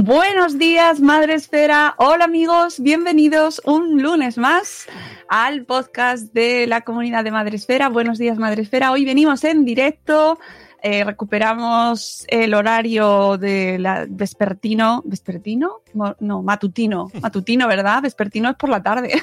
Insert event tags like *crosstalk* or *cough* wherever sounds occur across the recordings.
Buenos días, Madre Esfera. Hola amigos, bienvenidos un lunes más al podcast de la comunidad de Madre Esfera. Buenos días, Madre Esfera. Hoy venimos en directo. eh, recuperamos el horario de la vespertino, vespertino, no, matutino, *laughs* matutino, ¿verdad? Vespertino es por la tarde.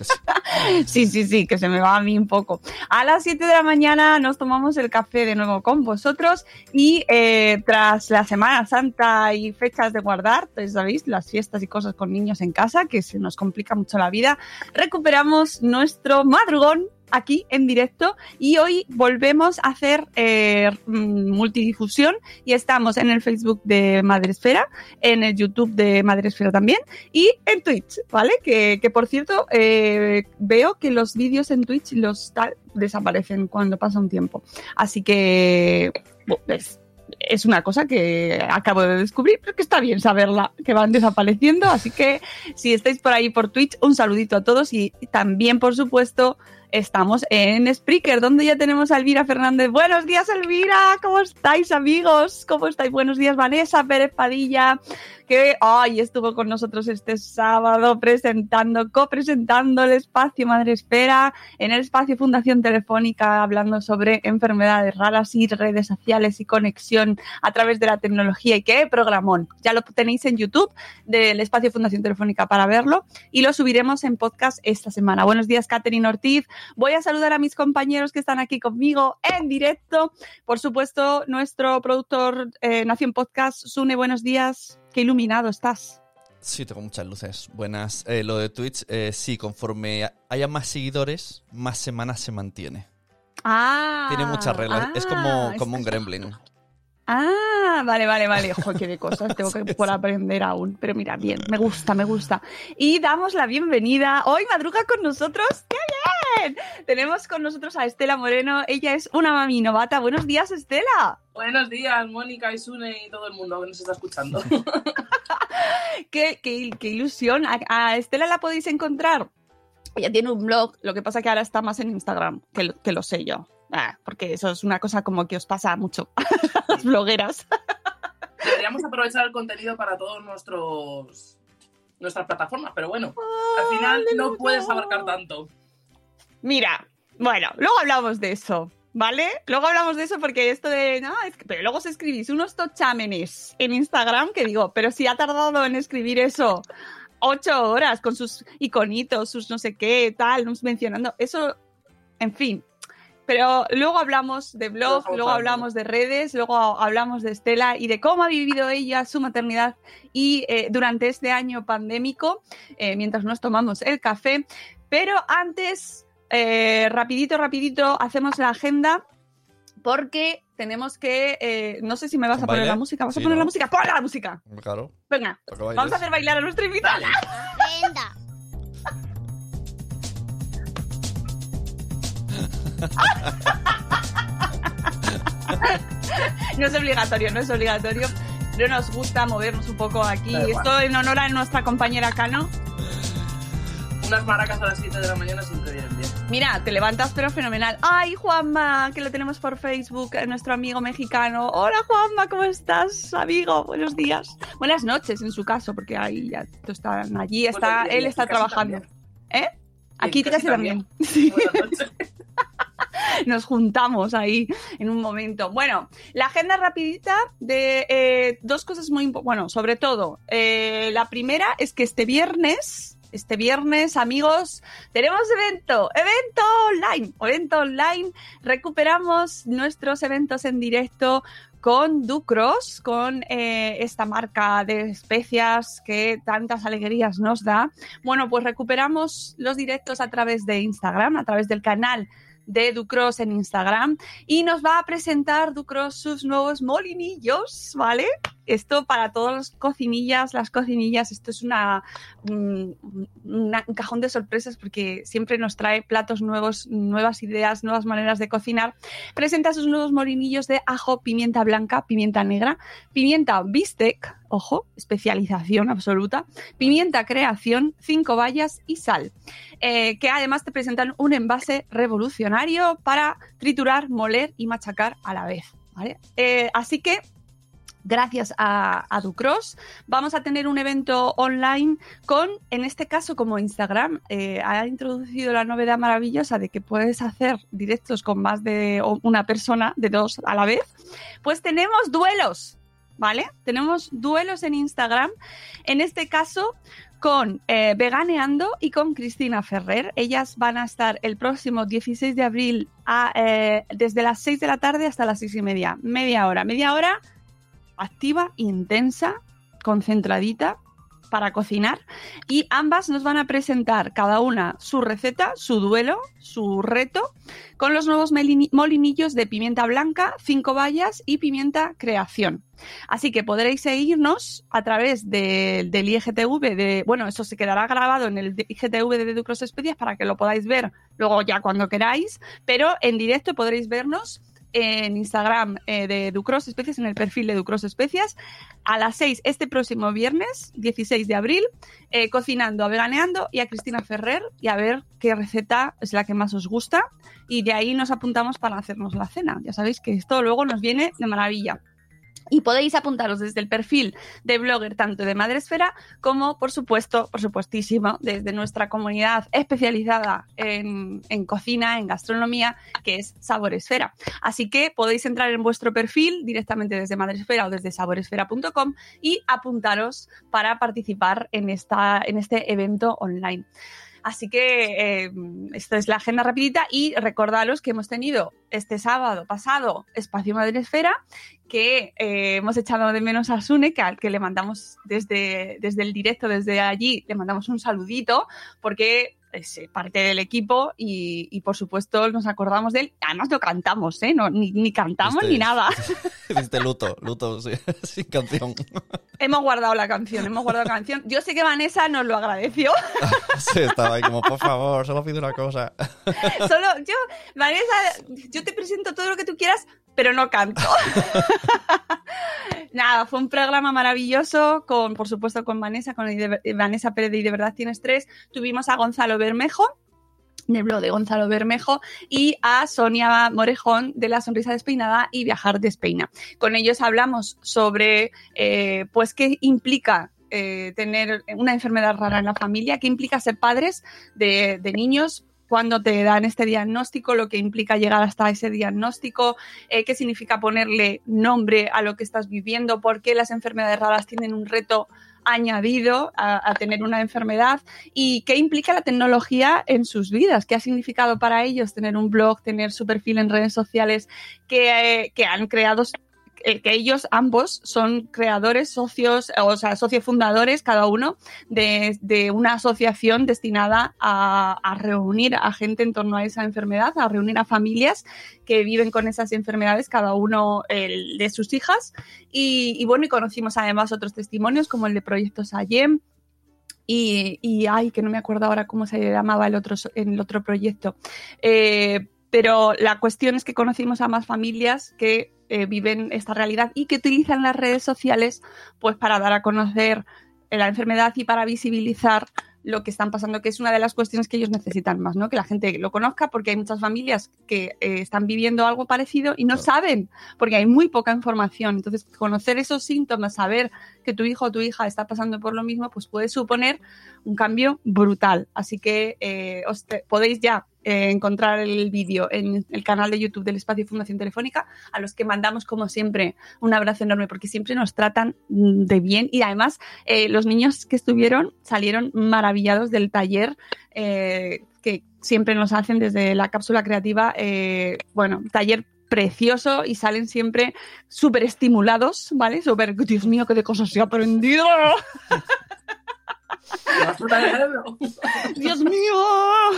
*laughs* Sí, sí, sí, que se me va a mí un poco. A las 7 de la mañana nos tomamos el café de nuevo con vosotros y eh, tras la Semana Santa y fechas de guardar, pues sabéis, las fiestas y cosas con niños en casa, que se nos complica mucho la vida, recuperamos nuestro madrugón aquí en directo y hoy volvemos a hacer eh, mm, multidifusión y estamos en el Facebook de Madresfera, en el YouTube de Madresfera también y en Twitch, ¿vale? Que, que por cierto, eh, veo que los vídeos en Twitch los desaparecen cuando pasa un tiempo. Así que es una cosa que acabo de descubrir, pero que está bien saberla, que van desapareciendo. Así que si estáis por ahí por Twitch, un saludito a todos y también, por supuesto, estamos en Spreaker, donde ya tenemos a Elvira Fernández. Buenos días, Elvira. ¿Cómo estáis, amigos? ¿Cómo estáis? Buenos días, Vanessa Pérez Padilla, que hoy estuvo con nosotros este sábado presentando, copresentando el espacio Madre Espera en el espacio Fundación Telefónica, hablando sobre enfermedades raras y redes sociales y conexión a través de la tecnología. Y qué programón. Ya lo tenéis en YouTube del espacio Fundación Telefónica para verlo y lo subiremos en podcast esta semana. Buenos días, Catherine Ortiz. Voy a saludar a mis compañeros que están aquí conmigo en directo. Por supuesto, nuestro productor eh, Nación Podcast, Sune, buenos días. Qué iluminado estás. Sí, tengo muchas luces. Buenas. Eh, lo de Twitch, eh, sí, conforme haya más seguidores, más semanas se mantiene. Ah. Tiene muchas reglas. es como, ah, como un está- gremlin. Ah, vale, vale, vale. Joder, qué de cosas tengo *laughs* que por aprender aún. Pero mira, bien, me gusta, me gusta. Y damos la bienvenida. Hoy madruga con nosotros. ¡Qué bien! Tenemos con nosotros a Estela Moreno. Ella es una mami novata. Buenos días, Estela. Buenos días, Mónica y Sune y todo el mundo que nos está escuchando. *laughs* Qué, qué- qué ilusión. A, a Estela la podéis encontrar. Ella tiene un blog, lo que pasa que ahora está más en Instagram, que lo, que lo sé yo. Ah, porque eso es una cosa como que os pasa mucho *laughs* a las blogueras. Deberíamos aprovechar el contenido para todos nuestros nuestras plataformas, pero bueno, al final no puedes abarcar tanto. Mira, bueno, luego hablamos de eso, ¿vale? Luego hablamos de eso porque esto de. No, es que- pero luego os escribís unos tochámenes en Instagram que digo, pero si ha tardado en escribir eso ocho horas con sus iconitos, sus no sé qué, tal, nos mencionando. Eso, en fin. Pero luego hablamos de blog, Luego luego hablamos de redes, luego hablamos de Estela y de cómo ha vivido ella su maternidad y eh, durante este año pandémico, eh, mientras nos tomamos el café. Pero antes, eh, rapidito, rapidito, hacemos la agenda porque tenemos que. eh, no sé si me vas ¿Con a poner baile? la música. ¿Vas a Sí, poner ¿no? la música? ¡Pon la música! Claro. Venga, vamos a hacer bailar a nuestra invitada. Venga. *laughs* No es obligatorio, no es obligatorio. Pero nos gusta movernos un poco aquí. Da igual. Esto en honor a nuestra compañera Cano. Unas maracas a las 7 de la mañana siempre vienen bien. Mira, te levantas pero fenomenal. ¡Ay, Juanma! Que lo tenemos por Facebook, eh, nuestro amigo mexicano. Hola, Juanma, ¿cómo estás, amigo? Buenos días. Buenas noches, en su caso, porque ahí ya están allí, está, él está trabajando. también. ¿Eh? Aquí casi casi también. Sí. *laughs* *laughs* Nos juntamos ahí en un momento. Bueno, la agenda rapidita de eh, dos cosas muy importantes. Bueno, sobre todo, eh, la primera es que este viernes, este viernes, amigos, tenemos evento, evento online, evento online. Recuperamos nuestros eventos en directo con Ducros, con eh, esta marca de especias que tantas alegrías nos da. Bueno, pues recuperamos los directos a través de Instagram, a través del canal de Ducros en Instagram y nos va a presentar Ducros sus nuevos molinillos, ¿vale? Esto para todos los cocinillas, las cocinillas, esto es una, un, cajón de sorpresas porque siempre nos trae platos nuevos, nuevas ideas, nuevas maneras de cocinar. Presenta sus nuevos molinillos de ajo, pimienta blanca, pimienta negra, pimienta bistec, ojo, especialización absoluta, pimienta creación, cinco bayas y sal eh, que además te presentan un envase revolucionario para triturar, moler y machacar a la vez. Eh, así que, gracias a, a Ducros, vamos a tener un evento online con, en este caso, como Instagram, eh, ha introducido la novedad maravillosa de que puedes hacer directos con más de una persona, de dos a la vez, pues tenemos duelos. ¿Vale? Tenemos duelos en Instagram. En este caso, con eh, Veganeando y con Cristina Ferrer. Ellas van a estar el próximo 16 de abril eh, desde las 6 de la tarde hasta las 6 y media. Media hora. Media hora activa, intensa, concentradita para cocinar y ambas nos van a presentar cada una su receta, su duelo, su reto con los nuevos molinillos de pimienta blanca, cinco bayas y pimienta creación. Así que podréis seguirnos a través de- del IGTV de, bueno, eso se quedará grabado en el IGTV de Ducros Especias para que lo podáis ver luego ya cuando queráis, pero en directo podréis vernos en Instagram eh, de Ducros Especias, en el perfil de Ducros Especias, a las 6 este próximo viernes, 16 de abril, eh, cocinando a Veganeando y a Cristina Ferrer y a ver qué receta es la que más os gusta y de ahí nos apuntamos para hacernos la cena. Ya sabéis que esto luego nos viene de maravilla. Y podéis apuntaros desde el perfil de blogger tanto de Madresfera como, por supuesto, por supuestísimo, desde nuestra comunidad especializada en, cocina, en gastronomía, que es Saboresfera. Así que podéis entrar en vuestro perfil directamente desde Madresfera o desde saboresfera.com y apuntaros para participar en, esta, en este evento online. Así que eh, esta es la agenda rapidita y recordaros que hemos tenido este sábado pasado Espacio Madresfera que eh, hemos echado de menos a Sune, que al que le mandamos desde, desde el directo, desde allí, le mandamos un saludito, porque es eh, parte del equipo y, y, por supuesto nos acordamos de él. Además no cantamos, ¿eh? No, ni, ni cantamos Este- ni nada. Viste *laughs* luto, luto sí, *laughs* sin canción. Hemos guardado la canción, hemos guardado la canción. Yo sé que Vanessa nos lo agradeció. *laughs* Sí, estaba ahí como, por favor, solo pido una cosa. *laughs* Solo yo, Vanessa, yo te presento todo lo que tú quieras, pero no canto. *laughs* Nada, fue un programa maravilloso, con, por supuesto, con Vanessa, con Vanessa Pérez Y de Verdad Tienes Tres. Tuvimos a Gonzalo Bermejo, del blog de Gonzalo Bermejo, y a Sonia Morejón de La Sonrisa Despeinada y Viajar Despeina. Con ellos hablamos sobre, eh, pues, qué implica eh, tener una enfermedad rara en la familia, qué implica ser padres de, de niños cuando te dan este diagnóstico, lo que implica llegar hasta ese diagnóstico, eh, qué significa ponerle nombre a lo que estás viviendo, por qué las enfermedades raras tienen un reto añadido a, a tener una enfermedad y qué implica la tecnología en sus vidas, qué ha significado para ellos tener un blog, tener su perfil en redes sociales, que, eh, que han creado que ellos ambos son creadores, socios, o sea, socios fundadores, cada uno, de, de una asociación destinada a, reunir a gente en torno a esa enfermedad, a reunir a familias que viven con esas enfermedades, cada uno el de sus hijas. Y, y bueno, y conocimos además otros testimonios como el de Proyecto Sayem, y, y, ay, que no me acuerdo ahora cómo se llamaba el otro, el otro proyecto. Eh, pero la cuestión es que conocimos a más familias que eh, viven esta realidad y que utilizan las redes sociales pues para dar a conocer la enfermedad y para visibilizar lo que están pasando, que es una de las cuestiones que ellos necesitan más, ¿no? Que la gente lo conozca porque hay muchas familias que eh, están viviendo algo parecido y no saben, porque hay muy poca información. Entonces, conocer esos síntomas, saber que tu hijo o tu hija está pasando por lo mismo, pues puede suponer un cambio brutal. Así que eh, os te- podéis ya eh, encontrar el vídeo en el canal de YouTube del Espacio Fundación Telefónica, a los que mandamos, como siempre, un abrazo enorme, porque siempre nos tratan mm, de bien y además eh, los niños que estuvieron salieron maravillados del taller eh, que siempre nos hacen desde la cápsula creativa. bueno, taller precioso y salen siempre súper estimulados, ¿vale? Súper, Dios mío, qué de cosas ha aprendido. *laughs* *laughs* Dios mío. *laughs*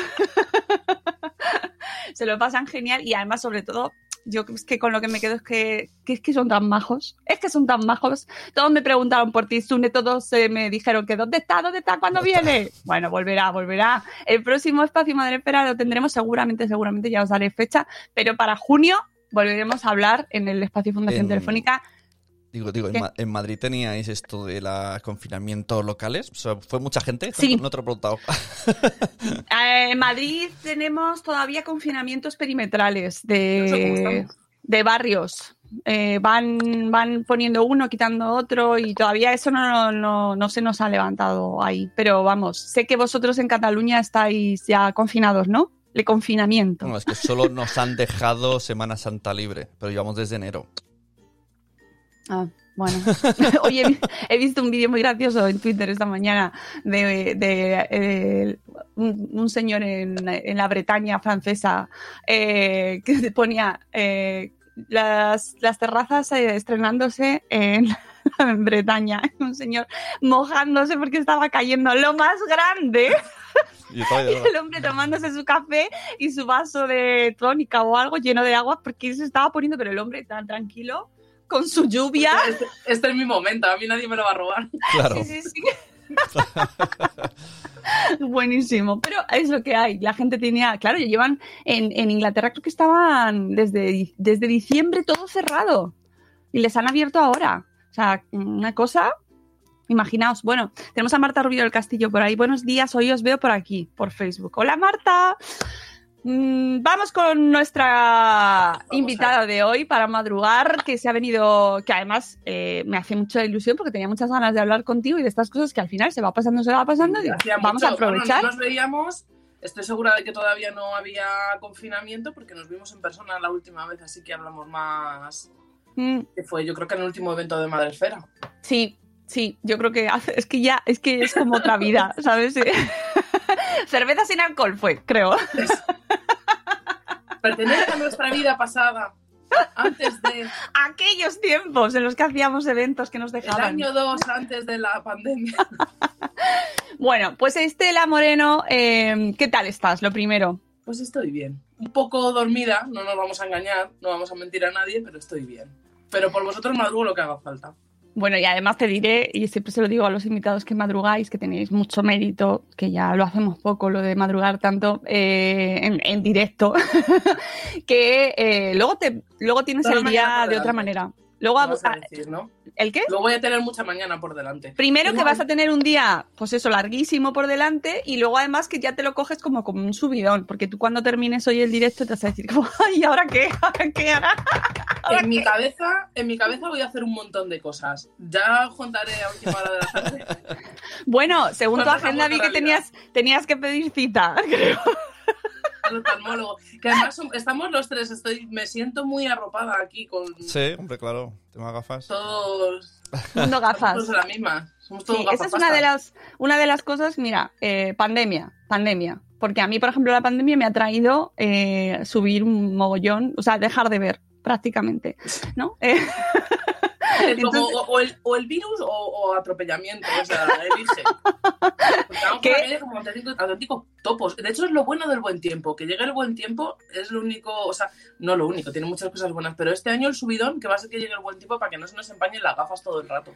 Se lo pasan genial y además, sobre todo, yo es que con lo que me quedo es que, que es que son tan majos. Es que son tan majos. Todos me preguntaron por ti, Sune, todos eh, me dijeron que ¿dónde está? ¿Dónde está? ¿Cuándo viene? Bueno, volverá, volverá. El próximo espacio Madre Espera lo tendremos seguramente, seguramente ya os daré fecha, pero para junio volveremos a hablar en el espacio Fundación En- Telefónica. Digo, digo, en, ¿Qué? Ma- en Madrid teníais esto de los confinamientos locales. O sea, ¿Fue mucha gente? Sí. No te lo he preguntado. *laughs* Eh, en Madrid tenemos todavía confinamientos perimetrales No sé cómo de, de barrios. Eh, van, van poniendo uno, quitando otro y todavía eso no, no, no se nos ha levantado ahí. Pero vamos, sé que vosotros en Cataluña estáis ya confinados, ¿no? De confinamiento. No, es que solo nos han dejado Semana Santa libre, pero llevamos desde enero. Ah, bueno. *laughs* *laughs* Oye, he vi- he visto un vídeo muy gracioso en Twitter esta mañana de, de, eh, un, un señor en, en la Bretaña francesa eh, que ponía eh, las, las terrazas eh, estrenándose en, *laughs* en Bretaña. Un señor mojándose porque estaba cayendo lo más grande. Y de- el hombre tomándose su café y su vaso de tónica o algo lleno de agua porque se estaba poniendo, pero el hombre tan tranquilo con su lluvia. Este, este es mi momento, a mí nadie me lo va a robar. Claro. Sí, sí, sí. *laughs* Buenísimo, pero es lo que hay. La gente tenía, claro, llevan en, en Inglaterra creo que estaban desde, desde diciembre todo cerrado y les han abierto ahora. O sea, una cosa, imaginaos. Bueno, tenemos a Marta Rubio del Castillo por ahí. Buenos días, hoy os veo por aquí, por Facebook. Hola Marta. Mm, Vamos con nuestra invitada de hoy para madrugar, que se ha venido, que además eh, me hace mucha ilusión porque tenía muchas ganas de hablar contigo y de estas cosas que al final se va pasando, se va pasando. y vamos mucho. a aprovechar. Bueno, nos veíamos. Estoy segura de que todavía no había confinamiento porque nos vimos en persona la última vez, así que hablamos más. Mm, Que fue, yo creo que en el último evento de Madre Esfera. sí, sí, yo creo que es que ya es que es como otra vida, *laughs* ¿sabes? *laughs* Cerveza sin alcohol fue, creo. *laughs* Pertenece a nuestra vida pasada. Antes de. Aquellos tiempos en los que hacíamos eventos que nos El dejaban. año 2 antes de la pandemia. Bueno, pues Estela Moreno, eh, ¿qué tal estás? Lo primero. Pues estoy bien. Un poco dormida, no nos vamos a engañar, no vamos a mentir a nadie, pero estoy bien. Pero por vosotros madrugo lo que haga falta. Bueno, y además te diré, y siempre se lo digo a los invitados que madrugáis, que tenéis mucho mérito, que ya lo hacemos poco, lo de madrugar tanto eh, en, en directo, *laughs* que eh, luego, te, luego tienes Toda el día de otra manera. Luego, Vas a ah, decir, ¿no? ¿el qué? Luego voy a tener mucha mañana por delante. Primero que vas a tener un día, pues eso, larguísimo por delante, y luego además que ya te lo coges como, como un subidón, porque tú cuando termines hoy el directo te vas a decir, como, *laughs* ay, ¿ahora qué? ¿Ahora qué? *laughs* ¿Ahora En mi cabeza, en mi cabeza voy a hacer un montón de cosas. Ya os contaré a última hora de la tarde. Bueno, según tu ¿Cuántas agenda vi que realidad? tenías, tenías que pedir cita, *laughs* creo. Al oftalmólogo. Que además son- estamos los tres, estoy, me siento muy arropada aquí con Sí, hombre, claro. Tengo gafas. todos. Mundo gafas. Todos la misma. Somos todos Sí, esa es una de las, una de las cosas, mira, eh, pandemia, pandemia. Porque a mí, por ejemplo, la pandemia me ha traído eh, subir un mogollón, o sea, dejar de ver. prácticamente, ¿no? Eh, *laughs* *laughs* Entonces- o, o el, o el virus o, o atropellamiento, o sea, elige. Porque vamos ¿Qué? por la calle como auténticos, topos. De hecho, es lo bueno del buen tiempo. Que llegue el buen tiempo es lo único, o sea, no lo único, tiene muchas cosas buenas, pero este año el subidón, que va a ser que llegue el buen tiempo para que no se nos empañen las gafas todo el rato.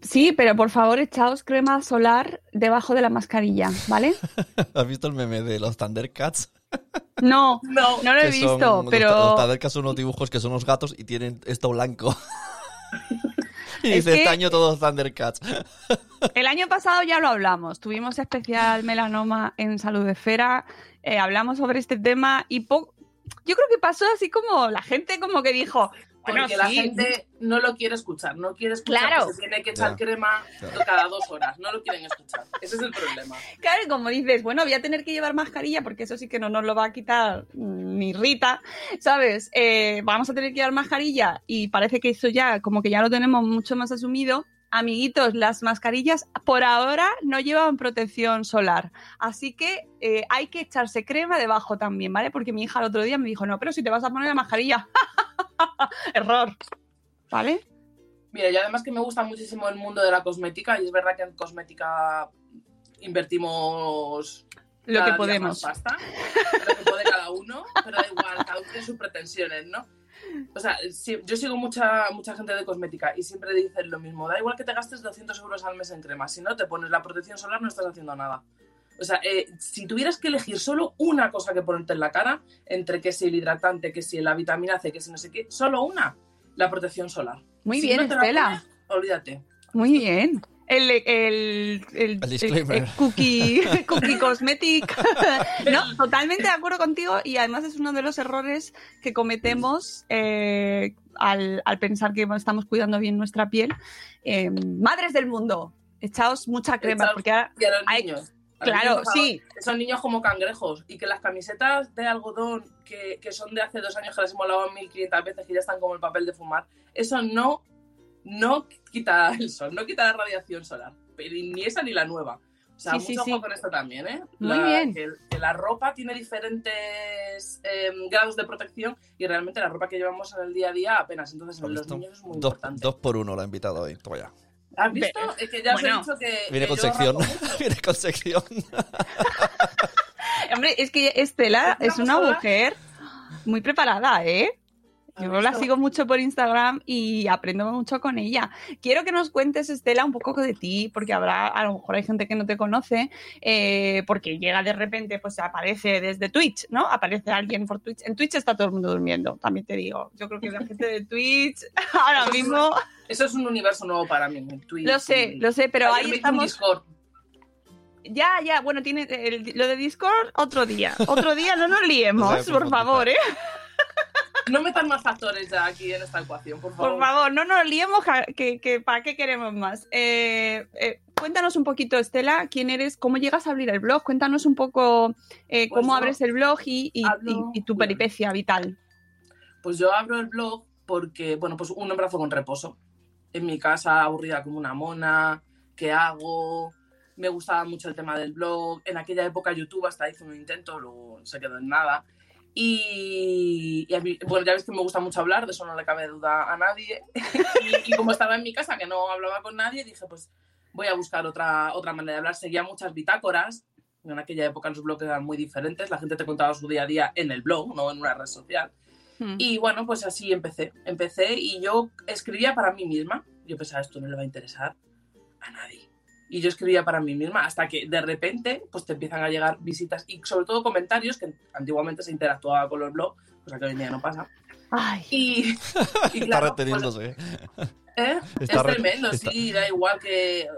sí, pero por favor, echaos crema solar debajo de la mascarilla, ¿vale? *laughs* ¿Has visto el meme de los Thundercats? *laughs* No, No, no lo he Que son- visto, Los, pero Thundercats son unos dibujos que son unos gatos y tienen esto blanco. Y Es dice, que- este año todos Thundercats. *laughs* el año pasado ya lo hablamos. Tuvimos especial melanoma en Salud Esfera, eh, hablamos sobre este tema y yo creo que pasó así como la gente como que dijo, porque bueno, la sí, gente no lo quiere escuchar, no quiere escuchar Claro. que se tiene que echar Ya. crema Claro. cada dos horas, no lo quieren escuchar. Ese es el problema. Claro, y como dices, bueno, voy a tener que llevar mascarilla porque eso sí que no nos lo va a quitar ni Rita, ¿sabes? Eh, vamos a tener que llevar mascarilla y parece que eso ya, como que ya lo tenemos mucho más asumido. Amiguitos, las mascarillas por ahora no llevan protección solar, así que eh, hay que echarse crema debajo también, ¿vale? Porque mi hija el otro día me dijo, no, pero si te vas a poner la mascarilla, *laughs* *laughs* error, ¿vale? Mira, y además que me gusta muchísimo el mundo de la cosmética y es verdad que en cosmética invertimos Lo cada que día podemos. más pasta, lo que puede cada uno, pero da igual, cada uno tiene sus pretensiones, ¿no? O sea, yo sigo mucha, mucha gente de cosmética y siempre dicen lo mismo, da igual que te gastes 200 euros al mes en crema, si no te pones la protección solar no estás haciendo nada. O sea, eh, si tuvieras que elegir solo una cosa que ponerte en la cara, entre que si el hidratante, que si la vitamina C, que si no sé qué, solo una, la protección solar. Muy Si bien, no te la Estela. pones, olvídate. Muy bien. El, el, el, El cookie, *laughs* *laughs* cookie cosmetic. *laughs* no, totalmente de acuerdo contigo y además es uno de los errores que cometemos eh, al, al pensar que estamos cuidando bien nuestra piel. Eh, madres del mundo, echaos mucha crema Echaos- porque ahora- Y a los Hay- niños. Claro, niños, sí. Son niños como cangrejos. Y que las camisetas de algodón que, que son de hace dos años que las hemos lavado 1500 veces, que ya están como el papel de fumar, eso no, no quita el sol, no quita la radiación solar. Pero ni esa ni la nueva. O sea, Sí, mucho sí, ojo sí. con esto también, ¿eh? Muy La- bien. Que, que la ropa tiene diferentes em, grados de protección y realmente la ropa que llevamos en el día a día apenas. Entonces, en ¿Has los niños es muy Dos, importante. dos por uno la he invitado hoy. Toma ya. ¿Has visto? Es que ya os Bueno, he dicho que. Viene que con sección. *laughs* Viene con sección. Hombre, es que Estela ¿Es es una mujer muy preparada, ¿eh? Yo ¿Has la sigo mucho por Instagram y aprendo mucho con ella. Quiero que nos cuentes, Estela, un poco de ti, porque habrá, a lo mejor hay gente que no te conoce, eh, porque llega de repente, pues aparece desde Twitch, ¿no? Aparece alguien por Twitch. En Twitch está todo el mundo durmiendo, también te digo. Yo creo que la gente de Twitch *laughs* ahora Eso es mismo, Eso es un universo nuevo para mí. en Twitch. lo sé, lo sé, pero Ayer ahí me estamos. Discord. Ya, ya, bueno, tiene el- lo de Discord otro día. Otro día, no nos No liemos, *laughs* por favor, ¿eh? No metan más factores ya aquí en esta ecuación, por favor. Por favor, no nos liemos, que, que ¿para qué queremos más? Eh, eh, cuéntanos un poquito, Estela, quién eres, cómo llegas a abrir el blog, cuéntanos un poco eh, Pues cómo abres el blog y, y- hablo- y- y tu peripecia vital. Pues yo abro el blog porque, bueno, pues un embarazo con reposo. En mi casa, aburrida como una mona, ¿qué hago? Me gustaba mucho el tema del blog. En aquella época YouTube hasta hizo un intento, luego se quedó en nada. Y, y a mí, bueno, ya ves que me gusta mucho hablar, de eso no le cabe duda a nadie. *laughs* y, y como estaba en mi casa, que no hablaba con nadie, dije, pues voy a buscar otra, otra manera de hablar. Seguía muchas bitácoras. En aquella época los blogs eran muy diferentes. La gente te contaba su día a día en el blog, no en una red social. Hmm. Y bueno, pues así empecé. Empecé y yo escribía para mí misma. Yo pensaba, esto no le va a interesar a nadie. Y yo escribía para mí misma hasta que de repente pues te empiezan a llegar visitas y sobre todo comentarios que antiguamente se interactuaba con los blogs, cosa que hoy en día no pasa. Ay, Y, y *laughs* Está claro, reteniéndose. pues, ¿eh? Está es re- tremendo, está- sí, da igual que...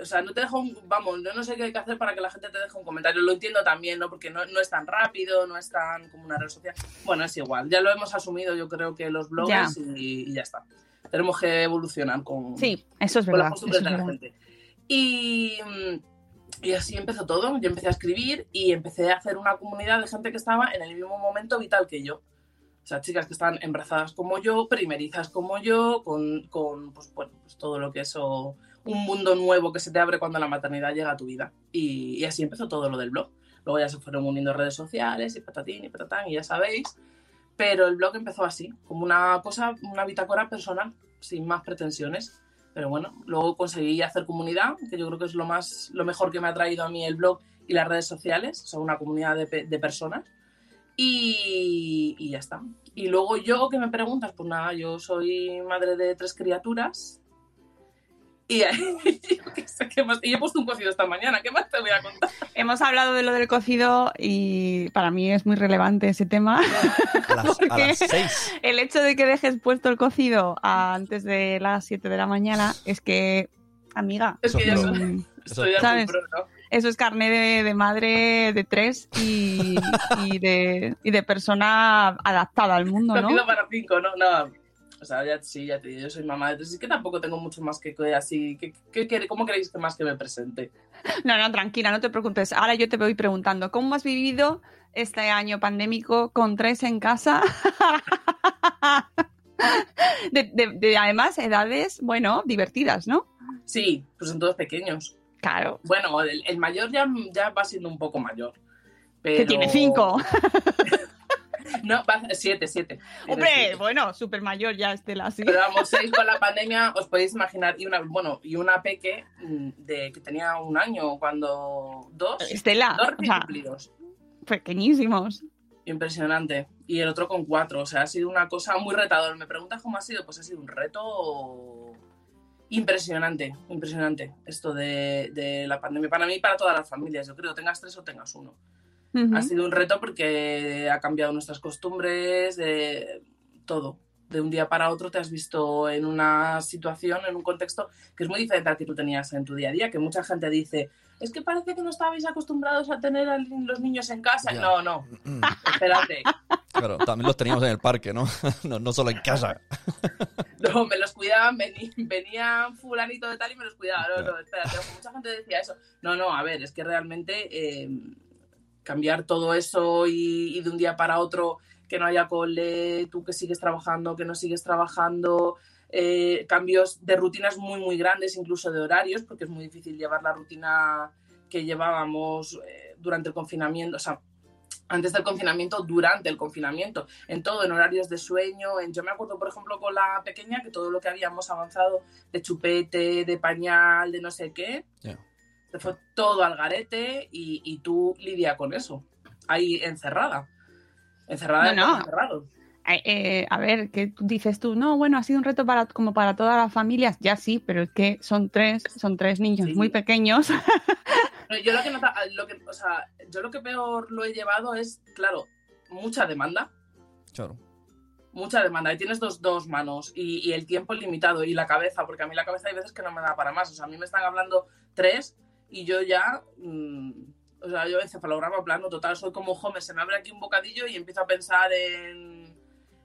O sea, no te dejo un... Vamos, yo no sé qué hay que hacer para que la gente te deje un comentario. Lo entiendo también, ¿no? Porque no, no es tan rápido, no es tan como una red social. Bueno, es igual. Ya lo hemos asumido, yo creo que los blogs y, y ya está. Tenemos que evolucionar con, sí, eso es con las verdad. costumbres de la verdad. gente. Y, mm, y así empezó todo. Yo empecé a escribir y empecé a hacer una comunidad de gente que estaba en el mismo momento vital que yo. O sea, chicas que están embarazadas como yo, primerizas como yo, con, con pues, bueno, pues todo lo que eso, un mundo nuevo que se te abre cuando la maternidad llega a tu vida. Y, y así empezó todo lo del blog. Luego ya se fueron uniendo redes sociales y patatín y patatán, y ya sabéis. Pero el blog empezó así, como una cosa, una bitácora personal, sin más pretensiones. Pero bueno, luego conseguí hacer comunidad, que yo creo que es lo más, lo mejor que me ha traído a mí el blog y las redes sociales, o una comunidad de personas. Y, y ya está. Y luego yo, que me preguntas, pues nada, yo soy madre de tres criaturas. Y, *laughs* y he puesto un cocido esta mañana, ¿qué más te voy a contar? Hemos hablado de lo del cocido y para mí es muy relevante ese tema. A las, *laughs* a ¿Por qué? las seis. El hecho de que dejes puesto el cocido antes de las 7 de la mañana es que, amiga, Es que soy, mm, soy ya ¿Sabes? muy pro, ¿no? eso es carne de, de madre de tres y, y de, y de persona adaptada al mundo, ¿no? Cocido para cinco, ¿no? No. O sea, ya, sí, ya te digo, yo soy mamá de tres. Es que tampoco tengo mucho más que que así. ¿Qué, qué, qué- cómo queréis que más que me presente? No, no, tranquila, no te preocupes. Ahora yo te voy preguntando, ¿cómo has vivido este año pandémico con tres en casa? *laughs* De, de- de, además, edades, bueno, divertidas, ¿no? Sí, pues son todos pequeños. Claro. Bueno, el, el mayor ya, ya va siendo un poco mayor. Pero... Que tiene cinco. *laughs* No, va siete, siete. Hombre, siete. bueno, súper mayor ya Estela, sí. Pero vamos, seis con la *laughs* pandemia, os podéis imaginar. Y una, bueno, y una peque mm, de que tenía un año cuando. Dos. Estela, Dos o recién sea, cumplidos. pequeñísimos. Impresionante. Y el otro con cuatro. O sea, ha sido una cosa muy retadora. ¿Me preguntas cómo ha sido? Pues ha sido un reto impresionante. Impresionante. Esto de, de la pandemia. Para mí y para todas las familias. Yo creo, tengas tres o tengas uno. Ha sido un reto porque ha cambiado nuestras costumbres, de todo. De un día para otro te has visto en una situación, en un contexto que es muy diferente al que tú tenías en tu día a día, que mucha gente dice, es que parece que no estabais acostumbrados a tener a los niños en casa. Ya. No, no, espérate. Claro, también los teníamos en el parque, ¿no? *laughs* No, no solo en casa. No, me los cuidaban, venían fulanito de tal y me los cuidaban. No, no, espérate, mucha gente decía eso. No, no, a ver, es que realmente eh, cambiar todo eso y, de un día para otro que no haya cole, tú que sigues trabajando, que no sigues trabajando, eh, cambios de rutinas muy, muy grandes, incluso de horarios, porque es muy difícil llevar la rutina que llevábamos eh, durante el confinamiento, o sea, antes del confinamiento, durante el confinamiento, en todo, en horarios de sueño. En, yo me acuerdo, por ejemplo, con la pequeña, que todo lo que habíamos avanzado de chupete, de pañal, de no sé qué. Se fue todo al garete y, y tú lidia con eso, ahí encerrada. Encerrada No, no. Eh, eh, a ver, ¿qué dices tú? No, bueno, ha sido un reto para, como para todas las familias. Ya sí, pero es que son tres, son tres niños Sí. muy pequeños. *laughs* No, Yo lo que, nota- lo que, o sea, yo lo que peor lo he llevado es, claro, mucha demanda. Claro. mucha demanda y tienes dos, dos manos y, y el tiempo limitado y la cabeza, porque a mí la cabeza hay veces que no me da para más. O sea, a mí me están hablando tres y yo ya, mm, o sea, yo encefalograma plano total, soy como Homer, se me abre aquí un bocadillo y empiezo a pensar en,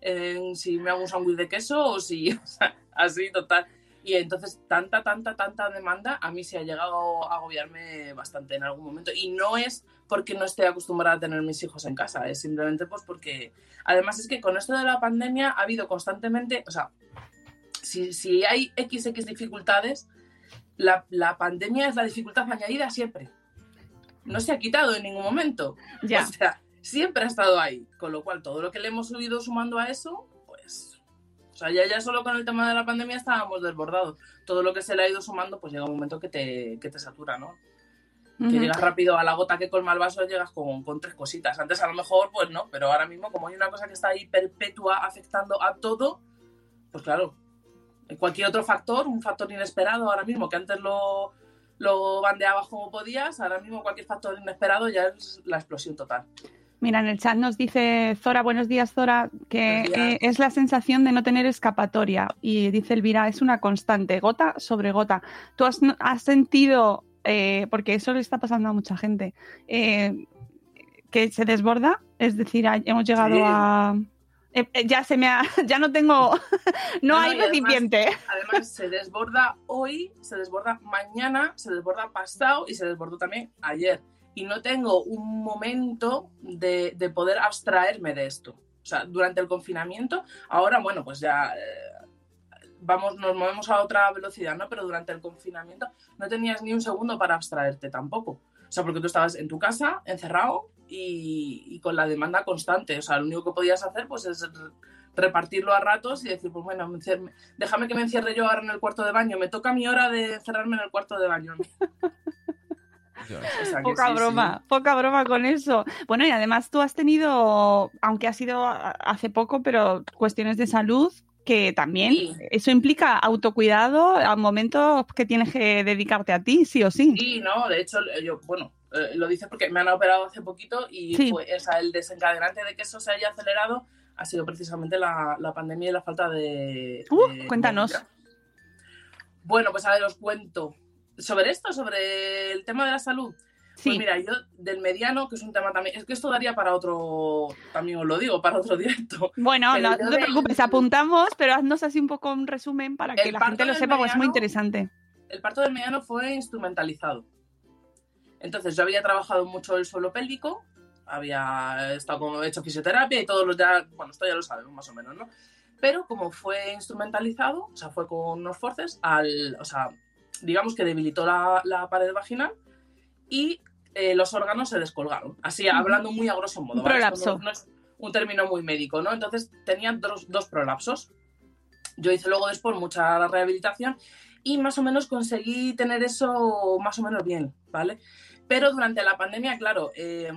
en si me hago un sándwich de queso o si, *laughs* o sea, así total. Y entonces tanta, tanta, tanta demanda a mí se ha llegado a agobiarme bastante en algún momento. Y no es porque no esté acostumbrada a tener mis hijos en casa, es simplemente pues porque Además es que con esto de la pandemia ha habido constantemente, o sea, si, si hay XX dificultades, la, la pandemia es la dificultad añadida siempre. No se ha quitado en ningún momento. Ya. O sea, siempre ha estado ahí. Con lo cual, todo lo que le hemos ido sumando a eso, pues... O sea, ya, ya solo con el tema de la pandemia estábamos desbordados. Todo lo que se le ha ido sumando, pues llega un momento que te, que te satura, ¿no? que Ujú. llegas rápido a la gota que colma el vaso, llegas con, con tres cositas. Antes a lo mejor, pues no, pero ahora mismo como hay una cosa que está ahí perpetua afectando a todo, pues claro, cualquier otro factor, un factor inesperado ahora mismo, que antes lo, lo bandeabas como podías, ahora mismo cualquier factor inesperado ya es la explosión total. Mira, en el chat nos dice Zora, buenos días Zora, que días. eh, es la sensación de no tener escapatoria. Y dice Elvira, es una constante, gota sobre gota. ¿Tú has, has sentido, eh, porque eso le está pasando a mucha gente, eh, que se desborda? Es decir, hemos llegado Sí. a... eh, eh, ya se me ha, *laughs* ya no tengo, *laughs* no, No, no, hay además- recipiente. Además, *laughs* se desborda hoy, se desborda mañana, se desborda pasado y se desbordó también ayer. Y no tengo un momento de, de poder abstraerme de esto. O sea, durante el confinamiento, ahora, bueno, pues ya eh, vamos, nos movemos a otra velocidad, ¿no? Pero durante el confinamiento no tenías ni un segundo para abstraerte tampoco. O sea, porque tú estabas en tu casa, encerrado y, y con la demanda constante. O sea, lo único que podías hacer pues es repartirlo a ratos y decir, pues bueno, déjame que me encierre yo ahora en el cuarto de baño. Me toca mi hora de encerrarme en el cuarto de baño. O sea, que Poca sí, broma, poca broma con eso. Bueno, y además tú has tenido, aunque ha sido hace poco, pero cuestiones de salud que también Sí. eso implica autocuidado a momentos que tienes que dedicarte a ti, sí o sí. Sí, no, de hecho, yo, bueno, eh, lo dice porque me han operado hace poquito y Sí. o sea, el desencadenante de que eso se haya acelerado ha sido precisamente la, la pandemia y la falta de. Uh, de cuéntanos. Bueno, pues a ver, os cuento. Sobre esto, sobre el tema de la salud. Sí. Pues mira, yo del mediano, que es un tema también. Es que esto daría para otro. También os lo digo, para otro *laughs* directo. Bueno, no, te preocupes, apuntamos, pero haznos así un poco un resumen para que El la gente lo sepa, porque es muy mediano- interesante. El parto del mediano fue instrumentalizado. Entonces, yo había trabajado mucho el suelo pélvico, había estado como hecho fisioterapia y todos los ya, bueno, esto ya lo sabemos más o menos, ¿no? Pero como fue instrumentalizado, o sea, fue con unos forces, al, o sea, digamos que debilitó la, la pared vaginal y eh, los órganos se descolgaron. Así, hablando muy a grosso modo. Un ¿vale? Prolapso. No, no es un término muy médico, ¿no? Entonces, tenían dos, dos prolapsos. Yo hice luego después mucha rehabilitación y más o menos conseguí tener eso más o menos bien, ¿vale? Pero durante la pandemia, claro, eh,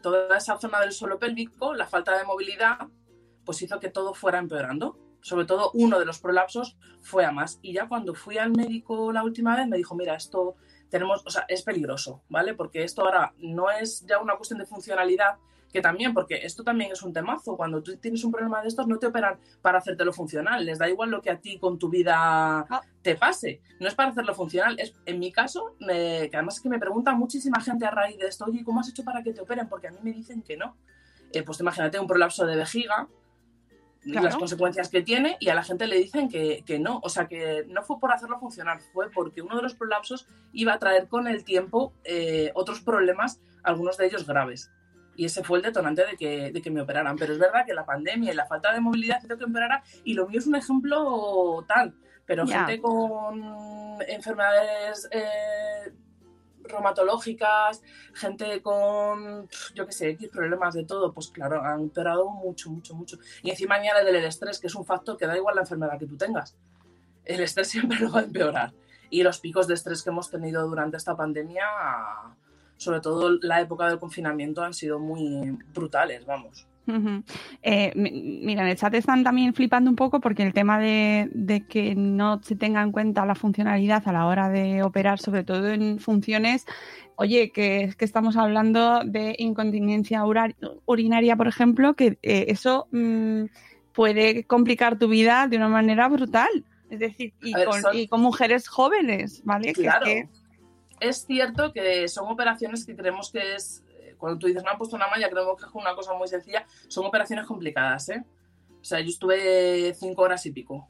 toda esa zona del suelo pélvico, la falta de movilidad, pues hizo que todo fuera empeorando. Sobre todo uno de los prolapsos fue a más. Y ya cuando fui al médico la última vez me dijo, mira, esto tenemos, o sea, es peligroso, ¿vale? Porque esto ahora no es ya una cuestión de funcionalidad, que también, porque esto también es un temazo. Cuando tú tienes un problema de estos, no te operan para hacértelo funcional. Les da igual lo que a ti con tu vida te pase. No es para hacerlo funcional. Es, en mi caso, me- que además es que me pregunta muchísima gente a raíz de esto, oye, ¿cómo has hecho para que te operen? Porque a mí me dicen que no. Eh, pues imagínate un prolapso de vejiga, Claro. las consecuencias que tiene, y a la gente le dicen que, que no. O sea, que no fue por hacerlo funcionar, fue porque uno de los prolapsos iba a traer con el tiempo eh, otros problemas, algunos de ellos graves. Y ese fue el detonante de que, de que me operaran. Pero es verdad que la pandemia y la falta de movilidad hizo que empeorara, y lo mío es un ejemplo tal. Pero gente con enfermedades eh, reumatológicas, gente con, yo qué sé, X problemas de todo, pues claro, han empeorado mucho, mucho, mucho. Y encima añade el estrés, que es un factor que da igual la enfermedad que tú tengas. El estrés *laughs* siempre lo va a empeorar. Y los picos de estrés que hemos tenido durante esta pandemia, sobre todo la época del confinamiento, han sido muy brutales, vamos. Eh, mi- mira, en el chat están también flipando un poco porque el tema de, de que no se tenga en cuenta la funcionalidad a la hora de operar, sobre todo en funciones, oye, que es que estamos hablando de incontinencia urinaria, por ejemplo, que eh, eso mm, puede complicar tu vida de una manera brutal. Es decir, y, ver, con, son- y con mujeres jóvenes, ¿vale? Que es Claro. que- Es cierto que son operaciones que creemos que es. eh, Cuando tú dices, me han puesto una malla, creemos que es una cosa muy sencilla. Son operaciones complicadas, ¿eh? O sea, yo estuve cinco horas y pico.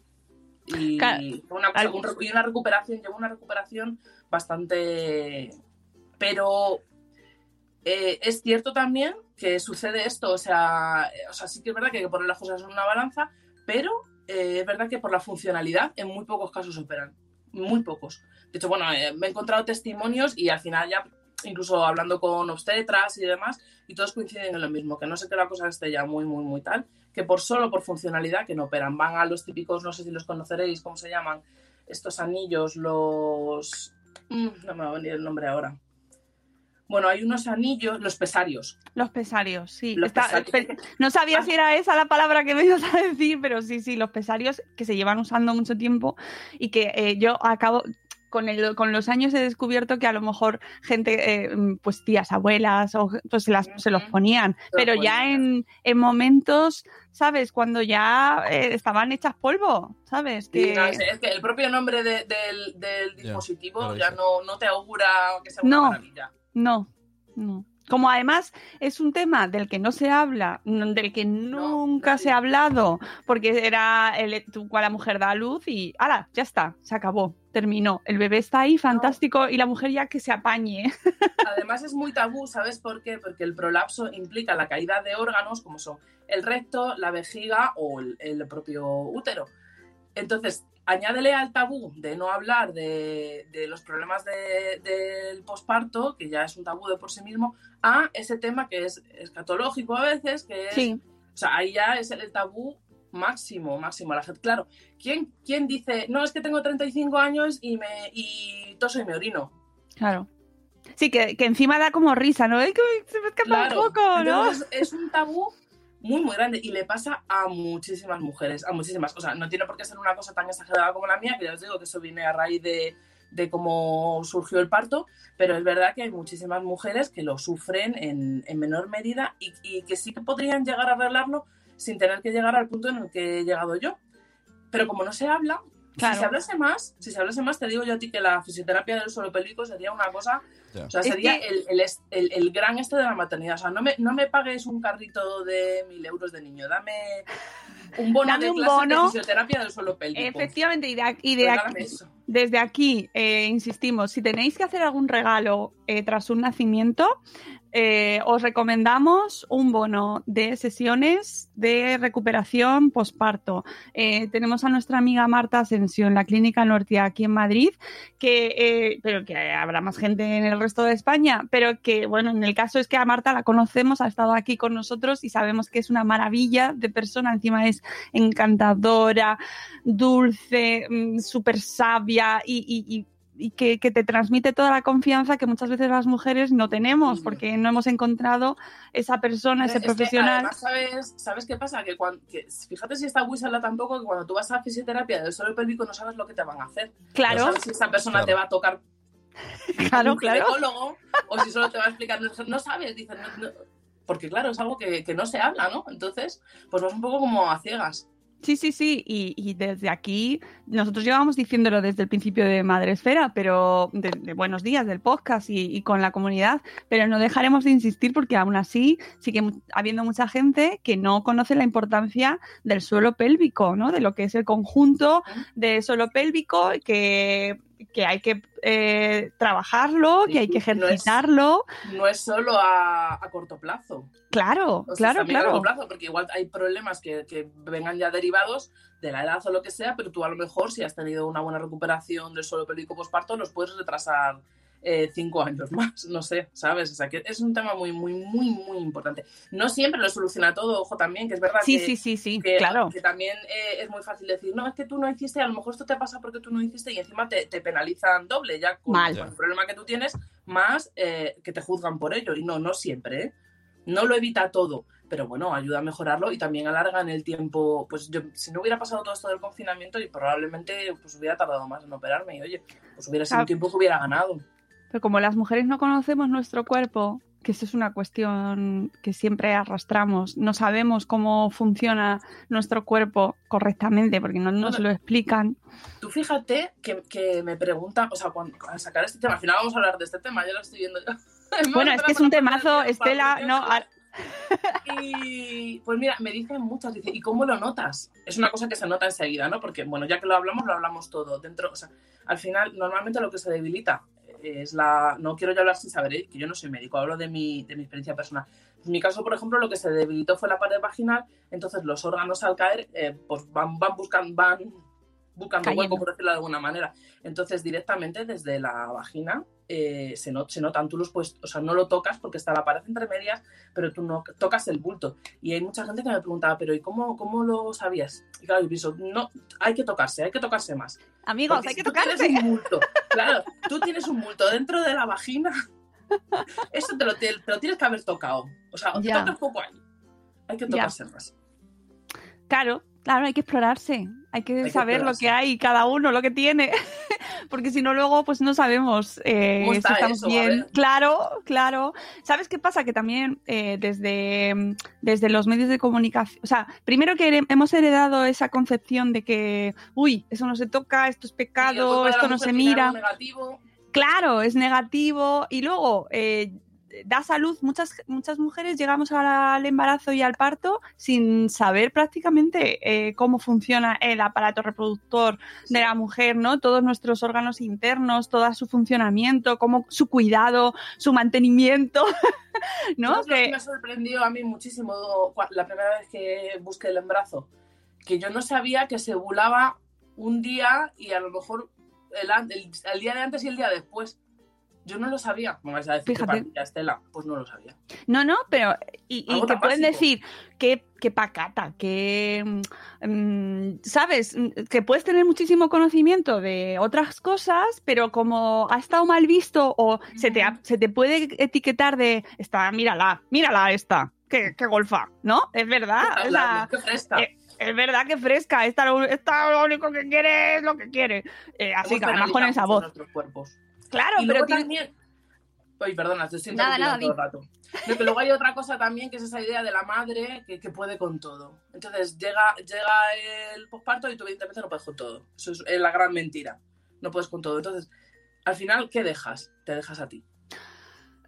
Y, Claro. una, cosa- Al- un recu- y una recuperación, llevo una recuperación bastante. Pero eh, es cierto también que sucede esto. O sea, o sea, sí que es verdad que hay que poner las cosas en una balanza, pero eh, es verdad que por la funcionalidad en muy pocos casos operan. Muy pocos. De hecho, bueno, eh, me he encontrado testimonios y al final ya, incluso hablando con obstetras y demás, y todos coinciden en lo mismo, que no sé que la cosa esté ya muy, muy, muy tal, que por solo por funcionalidad que no operan. Van a los típicos, no sé si los conoceréis, ¿cómo se llaman? Estos anillos, los... Mm, no me va a venir el nombre ahora. Bueno, hay unos anillos, los pesarios. Los pesarios, sí. Los Está- pesarios. pe- no sabía si era esa la palabra que me ibas a decir, pero sí, sí, los pesarios que se llevan usando mucho tiempo y que eh, yo acabo. Con, el, con los años he descubierto que a lo mejor gente, eh, pues tías, abuelas, o, pues se, las, se los ponían, Se los pero ya ponían. en, en momentos, ¿sabes? Cuando ya eh, estaban hechas polvo, ¿sabes? Sí, Que, no, es, es que el propio nombre de- del, dispositivo ya no, no te augura que sea una No. maravilla. No, no. Como además es un tema del que no se habla, del que nunca se ha hablado, porque era el, la mujer da a luz y ¡hala! Ya está, se acabó, terminó. El bebé está ahí, fantástico, y la mujer ya que se apañe. Además es muy tabú, ¿sabes por qué? Porque el prolapso implica la caída de órganos como son el recto, la vejiga o el, el propio útero. Entonces, añádele al tabú de no hablar de, de los problemas de- del posparto, que ya es un tabú de por sí mismo, a ese tema que es escatológico a veces, que es Sí, o sea, ahí ya es el tabú máximo, máximo. La gente, claro, ¿quién, quién dice, no, es que tengo 35 años y me y toso y me orino? claro. Sí, que, que encima da como risa, ¿no? ¡Ay, que se me escapa Claro. un poco, ¿no? Entonces, es un tabú muy, muy grande y le pasa a muchísimas mujeres, a muchísimas. O sea, no tiene por qué ser una cosa tan exagerada como la mía, que ya os digo que eso viene a raíz de, de cómo surgió el parto, pero es verdad que hay muchísimas mujeres que lo sufren en, en menor medida y, y que sí que podrían llegar a arreglarlo sin tener que llegar al punto en el que he llegado yo. Pero como no se habla, Claro. si se hablase más, si se hablase más, te digo yo a ti que la fisioterapia del suelo pélvico sería una cosa Ya. o sea, Es sería que- el, el, el- el gran este de la maternidad. O sea, no me, no me pagues un carrito de mil euros de niño, dame un bono Dame de un clase bono. de fisioterapia del suelo pélvico. Efectivamente, y de, ac- y de Regálame aquí, desde aquí, eh, insistimos, si tenéis que hacer algún regalo eh, tras un nacimiento, eh, os recomendamos un bono de sesiones de recuperación posparto. Eh, tenemos a nuestra amiga Marta Asensio en la Clínica Norte aquí en Madrid, que, eh, pero que habrá más gente en el resto de España, pero que, bueno, en el caso es que a Marta la conocemos, ha estado aquí con nosotros y sabemos que es una maravilla de persona, encima es encantadora, dulce, mm, súper sabia y, y que, que te transmite toda la confianza que muchas veces las mujeres no tenemos porque no hemos encontrado esa persona, ese Es que, profesional. además, ¿sabes, ¿sabes qué pasa? Que, cuan- que fíjate si esta Wisala tampoco, que cuando tú vas a fisioterapia del suelo pélvico no sabes lo que te van a hacer. No claro, sabes si esa persona Claro. te va a tocar *laughs* claro, un claro. ginecólogo o si solo te va a explicar. No, no sabes, dicen. no- no- porque claro, es algo que, que no se habla, ¿no? Entonces, pues vas un poco como a ciegas. Sí, sí, sí. Y, y desde aquí, nosotros llevamos diciéndolo desde el principio de Madresfera, pero de, de buenos días del podcast y, y con la comunidad, pero no dejaremos de insistir porque aún así sigue habiendo mucha gente que no conoce la importancia del suelo pélvico, ¿no? De lo que es el conjunto del suelo pélvico, que, que hay que eh, trabajarlo, que hay que Sí, no es- ejercitarlo. No es solo a, a corto plazo. Claro, O sea, claro, también a claro. largo plazo, porque igual hay problemas que, que vengan ya derivados de la edad o lo que sea, pero tú a lo mejor si has tenido una buena recuperación del suelo pélvico posparto, los puedes retrasar eh, cinco años más, no sé, ¿sabes? O sea, que es un tema muy, muy, muy, muy importante. No siempre lo soluciona todo, ojo también, que es verdad Sí, que, sí, sí, sí, que, claro. que también eh, es muy fácil decir, no, es que tú no hiciste, a lo mejor esto te pasa porque tú no hiciste y encima te, te penalizan doble ya con, Mal. con el problema que tú tienes, más eh, que te juzgan por ello. Y no, no siempre, ¿eh? No lo evita todo, pero bueno, ayuda a mejorarlo y también alarga en el tiempo. Pues yo, si no hubiera pasado todo esto del confinamiento, y probablemente pues hubiera tardado más en operarme y oye, pues hubiera sido un tiempo que hubiera ganado. Pero como las mujeres no conocemos nuestro cuerpo, que eso es una cuestión que siempre arrastramos, no sabemos cómo funciona nuestro cuerpo correctamente porque no nos lo explican. Tú fíjate que, que me pregunta, o sea, cuando, al sacar este tema, al final vamos a hablar de este tema, ya lo estoy viendo yo. *laughs* Bueno, es que es un temazo, Estela, no, a- *laughs* Y pues mira, me dicen muchas, dice, ¿y cómo lo notas? Es una cosa que se nota enseguida, ¿no? Porque, bueno, ya que lo hablamos, lo hablamos todo. Dentro, o sea, al final, normalmente lo que se debilita es la. No quiero ya hablar sin saber, ¿eh? que yo no soy médico, hablo de mi, de mi experiencia personal. En mi caso, por ejemplo, lo que se debilitó fue la pared vaginal, entonces los órganos al caer, eh, pues van, van buscando, van buscando hueco, por decirlo de alguna manera. Entonces, directamente desde la vagina eh, se, not- se notan, tú los puedes, o sea, no lo tocas porque está la pared entre medias, pero tú no tocas el bulto. Y hay mucha gente que me preguntaba, pero ¿y cómo, cómo lo sabías? Y claro, yo pienso, no, hay que tocarse, hay que tocarse más. amigos, Porque hay si que tú tienes tocarse. un bulto, claro, tú tienes un bulto dentro de la vagina, *laughs* eso te lo, te, te lo tienes que haber tocado. O sea, o te tocas poco ahí. Hay que tocarse más. Claro, claro, hay que explorarse, hay que saber lo que hay cada uno, lo que tiene, *laughs* porque si no luego pues no sabemos eh, ¿Cómo si estamos eso? Bien. Claro, claro. ¿Sabes qué pasa? Que también eh, desde, desde los medios de comunicación, o sea, primero que hemos heredado esa concepción de que, uy, eso no se toca, esto es pecado, esto no se mira. negativo. Claro, es negativo y luego eh, da salud. Muchas, muchas mujeres llegamos al embarazo y al parto sin saber prácticamente eh, cómo funciona el aparato reproductor de la mujer, ¿no? Todos nuestros órganos internos, todo su funcionamiento, cómo, su cuidado, su mantenimiento, *laughs* ¿no? ¿Sabes lo que Que- me sorprendió a mí muchísimo la primera vez que busqué el embarazo? Que yo no sabía que se ovulaba un día y a lo mejor el- el día de antes y el día después. Yo no lo sabía. Me vais a decir Fíjate. que Estela, pues no lo sabía. No, no, pero. Y, y te pueden básico. decir que, que pacata, que. mm, mm, ¿Sabes? Mm, Que puedes tener muchísimo conocimiento de otras cosas, pero como ha estado mal visto o se te, ha- se te puede etiquetar de. Esta, mírala, mírala esta. Qué, qué golfa, ¿no? Es verdad. Qué qué fresca. eh, es verdad que fresca. Esta, lo- esta lo único que quiere es lo que quiere. Eh, así que además con esa voz. nuestros cuerpos. Claro, y pero también. Ay, perdona, te estoy Nada, todo el rato. No, que luego hay otra cosa también que es esa idea de la madre que, que puede con todo. Entonces llega, llega el posparto y tú evidentemente no puedes con todo. Eso es, es la gran mentira. No puedes con todo. Entonces, al final, ¿qué dejas? Te dejas a ti.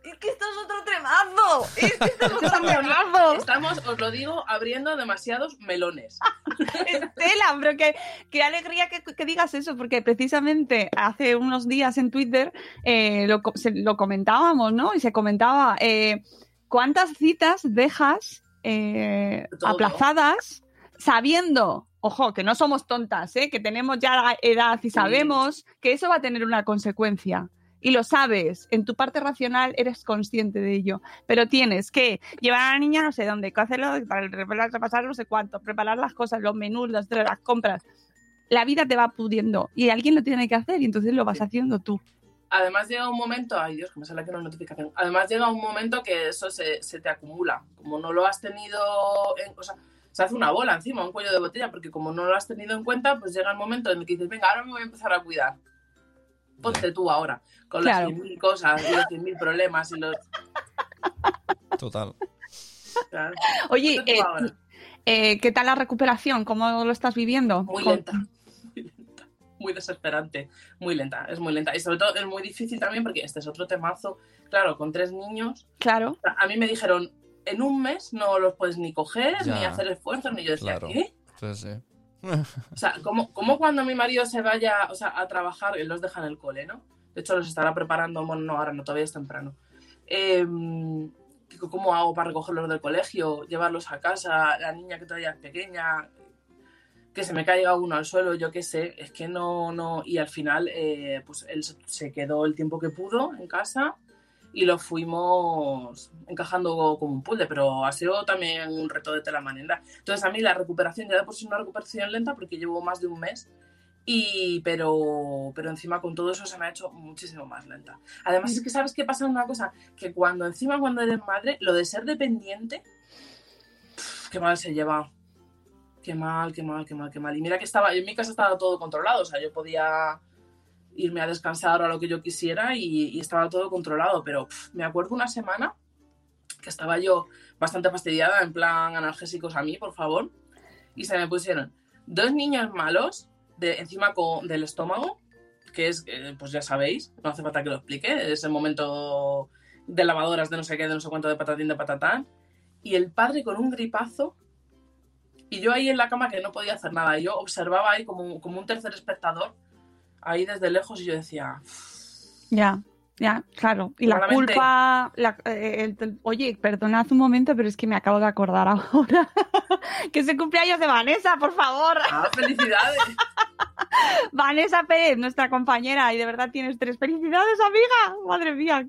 Es que esto es otro tremazo. Es que esto es otro tremazo. Estamos, os lo digo, abriendo demasiados melones. *laughs* Estela, pero qué, qué alegría que, que digas eso, porque precisamente hace unos días en Twitter eh, lo, co- se- lo comentábamos, ¿no? Y se comentaba eh, cuántas citas dejas eh, aplazadas sabiendo, ojo, que no somos tontas, ¿eh? que tenemos ya la edad y sabemos que eso va a tener una consecuencia. Y lo sabes, en tu parte racional eres consciente de ello, pero tienes que llevar a la niña no sé dónde, hacerlo, repasar no sé cuánto, preparar las cosas, los menús, las, las compras. La vida te va pudiendo y alguien lo tiene que hacer y entonces lo vas haciendo tú. Además llega un momento, ay Dios, que me sale aquí una notificación. Además llega un momento que eso se, se te acumula. Como no lo has tenido, en, o sea, se hace una bola encima, un cuello de botella, porque como no lo has tenido en cuenta, pues llega el momento en el que dices, venga, ahora me voy a empezar a cuidar. Ponte tú ahora, con Claro. las 100.000 cosas y los 100.000 problemas y los... Total. claro. Oye, eh, eh, ¿qué tal la recuperación? ¿Cómo lo estás viviendo? Muy lenta. *laughs* Muy lenta. Muy desesperante. Muy lenta, es muy lenta. Y sobre todo es muy difícil también porque este es otro temazo. Claro, con tres niños, Claro. A mí me dijeron, en un mes no los puedes ni coger, Ya. ni hacer esfuerzos, ni yo decía, Claro. ¿qué? Pues sí. *laughs* O sea, ¿cómo, cómo cuando mi marido se vaya o sea, a trabajar, él los deja en el cole, ¿no? De hecho, los estará preparando, bueno, no, ahora no, todavía es temprano. Eh, ¿Cómo hago para recogerlos del colegio, llevarlos a casa, la niña que todavía es pequeña, que se me caiga uno al suelo, yo qué sé, es que no, no, y al final, eh, pues él se quedó el tiempo que pudo en casa y lo fuimos encajando como un puzzle, pero ha sido también un reto de tela manera. Entonces a mí la recuperación ya de por sí una recuperación lenta porque llevo más de un mes, y, pero, pero encima con todo eso se me ha hecho muchísimo más lenta. Además es que sabes qué pasa una cosa, que cuando encima cuando eres madre, lo de ser dependiente, qué mal se lleva. Qué mal, qué mal, qué mal, qué mal. Y mira que estaba, en mi casa estaba todo controlado, o sea, yo podía irme a descansar o a lo que yo quisiera y, estaba todo controlado, pero me acuerdo una semana que estaba yo bastante fastidiada, en plan analgésicos a mí, por favor, y se me pusieron dos niños malos de, encima con, del estómago, que es, eh, pues ya sabéis, no hace falta que lo explique, es el momento de lavadoras de no sé qué, de no sé cuánto, de patatín, de patatán, y el padre con un gripazo, y yo ahí en la cama que no podía hacer nada, y yo observaba ahí como, como un tercer espectador, ahí desde lejos, y yo decía, Ya, ya, claro. Y la culpa, la- eh, el- el- oye, perdonad un momento, pero es que me acabo de acordar ahora *laughs* que es el cumpleaños de Vanessa, por favor. ¡ah, felicidades! *laughs* Vanessa Pérez, nuestra compañera, y de verdad tienes tres felicidades, amiga. Madre mía,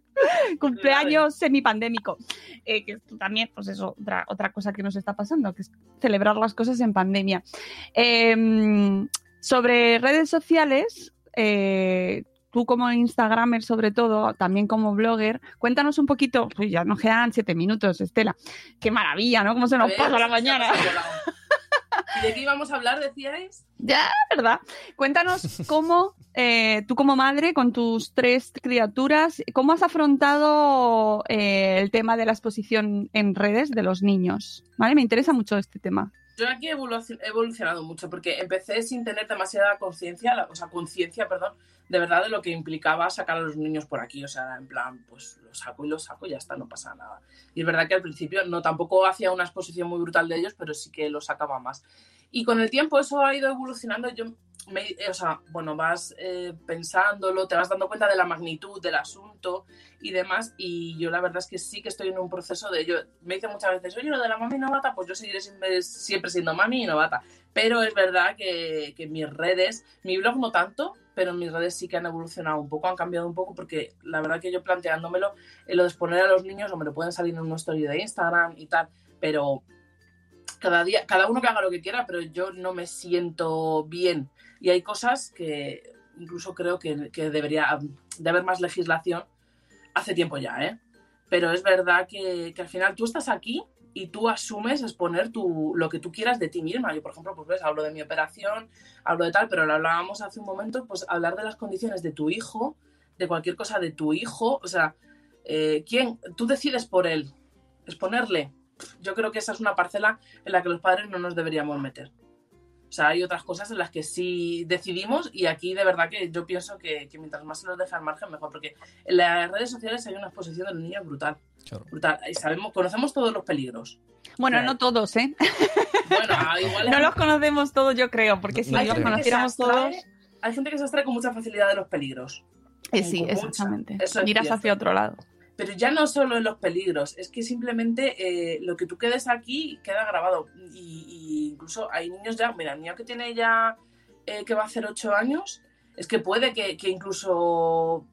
cumpleaños semipandémico. Eh, que esto también, pues eso, otra, otra cosa que nos está pasando, que es celebrar las cosas en pandemia. Eh, sobre redes sociales, eh, tú como Instagramer sobre todo, también como blogger, cuéntanos un poquito, uy, ya nos quedan siete minutos, Estela. Qué maravilla, ¿no? Cómo se nos ver, pasa la mañana. pasado volado. ¿Y de qué íbamos a hablar, decíais? Ya, ¿verdad? Cuéntanos cómo eh, tú como madre, con tus tres criaturas, cómo has afrontado eh, el tema de la exposición en redes de los niños. ¿Vale? Me interesa mucho este tema. Yo aquí he evoluci- he evolucionado mucho porque empecé sin tener demasiada conciencia, o sea, conciencia, perdón, de verdad de lo que implicaba sacar a los niños por aquí. O sea, en plan, pues los saco y los saco y ya está, no pasa nada. Y es verdad que al principio no tampoco hacía una exposición muy brutal de ellos, pero sí que los sacaba más. Y con el tiempo eso ha ido evolucionando. Yo, me, o sea, bueno, vas eh, pensándolo, te vas dando cuenta de la magnitud del asunto y demás. Y yo la verdad es que sí que estoy en un proceso de... Yo, me dicen muchas veces, oye, lo de la mami novata, pues yo seguiré siempre, siendo mami y novata. Pero es verdad que, que mis redes, mi blog no tanto, pero mis redes sí que han evolucionado un poco, han cambiado un poco, porque la verdad que yo planteándomelo, en lo de exponer a los niños, o me lo pueden salir en una story de Instagram y tal, pero cada día, cada uno que haga lo que quiera, pero yo no me siento bien. Y hay cosas que incluso creo que, que debería de haber más legislación hace tiempo ya, ¿eh? Pero es verdad que, que al final tú estás aquí y tú asumes exponer tu, lo que tú quieras de ti misma. Yo, por ejemplo, pues ves, hablo de mi operación, hablo de tal, pero lo hablábamos hace un momento, pues hablar de las condiciones de tu hijo, de cualquier cosa de tu hijo, o sea, eh, ¿quién? Tú decides por él, exponerle. Yo creo que esa es una parcela en la que los padres no nos deberíamos meter. O sea, hay otras cosas en las que sí decidimos y aquí de verdad que yo pienso que, que mientras más se nos deja al margen, mejor, porque en las redes sociales hay una exposición de los niños brutal. Claro. brutal. Y sabemos, conocemos todos los peligros. Bueno, Claro. no todos, ¿eh? Bueno, ah, igual No los conocemos todos, yo creo, porque si No los conociéramos todos... Hay gente que se abstrae con mucha facilidad de los peligros. Eh, sí, exactamente. Eso es Miras cierto. hacia otro lado. Pero ya no solo en los peligros, es que simplemente eh, lo que tú quedes aquí queda grabado. Y, y incluso hay niños ya, mira, el niño que tiene ya, eh, que va a hacer ocho años, es que puede que, incluso,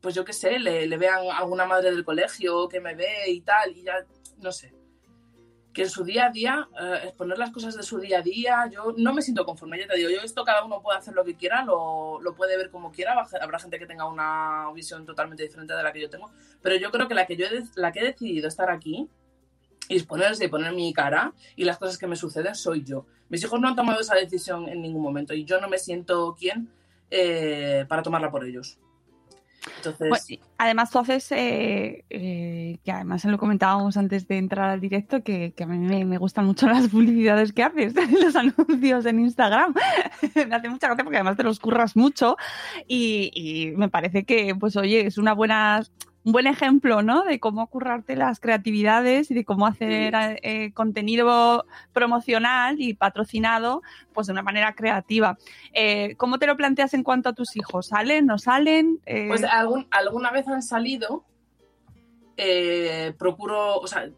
pues yo qué sé, le, le vean alguna madre del colegio que me ve y tal, y ya, no sé. Que en su día a día, eh, exponer las cosas de su día a día, yo no me siento conforme, ya te digo, yo esto cada uno puede hacer lo que quiera, lo, lo puede ver como quiera, habrá gente que tenga una visión totalmente diferente de la que yo tengo, pero yo creo que la que yo he, la que he decidido estar aquí y exponerse y poner mi cara y las cosas que me suceden soy yo. Mis hijos no han tomado esa decisión en ningún momento y yo no me siento quien eh, para tomarla por ellos. Entonces, Bueno, además tú haces, eh, eh, que además lo comentábamos antes de entrar al directo, que, que a mí me, me gustan mucho *laughs* las publicidades que haces, *laughs* los anuncios en Instagram. *laughs* me hace mucha gracia porque además te los curras mucho y, y me parece que, pues oye, es una buena, un buen ejemplo, ¿no? De cómo currarte las creatividades y de cómo hacer eh, contenido promocional y patrocinado, pues de una manera creativa. Eh, ¿Cómo te lo planteas en cuanto a tus hijos? ¿Salen? ¿No salen? Eh, Pues algún, alguna vez han salido, eh, procuro, o sea, eh,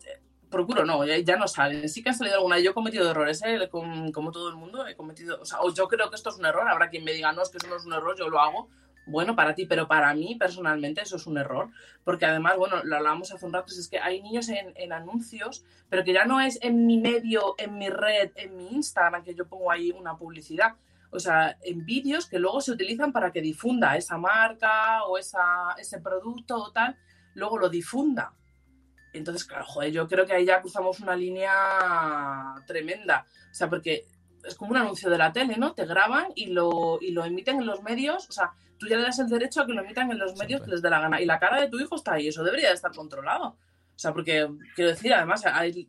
procuro no, ya, no salen. Sí que han salido alguna. Yo he cometido errores, ¿eh? Com- como todo el mundo, he cometido, o sea, o yo creo que esto es un error. Habrá quien me diga, no, es que eso no es un error, yo lo hago. Bueno, para ti, pero para mí personalmente eso es un error, porque además, bueno, lo hablábamos hace un rato, es que hay niños en, en anuncios, pero que ya no es en mi medio, en mi red, en mi Instagram, que yo pongo ahí una publicidad, o sea, en vídeos que luego se utilizan para que difunda esa marca o esa, ese producto o tal, luego lo difunda. Entonces, claro, joder, yo creo que ahí ya cruzamos una línea tremenda. O sea, porque es como un anuncio de la tele, ¿no? Te graban y lo, y lo emiten en los medios. O sea, tú ya le das el derecho a que lo emitan en los medios que les dé la gana. Y la cara de tu hijo está ahí. Eso debería de estar controlado. O sea, porque, quiero decir, además, hay,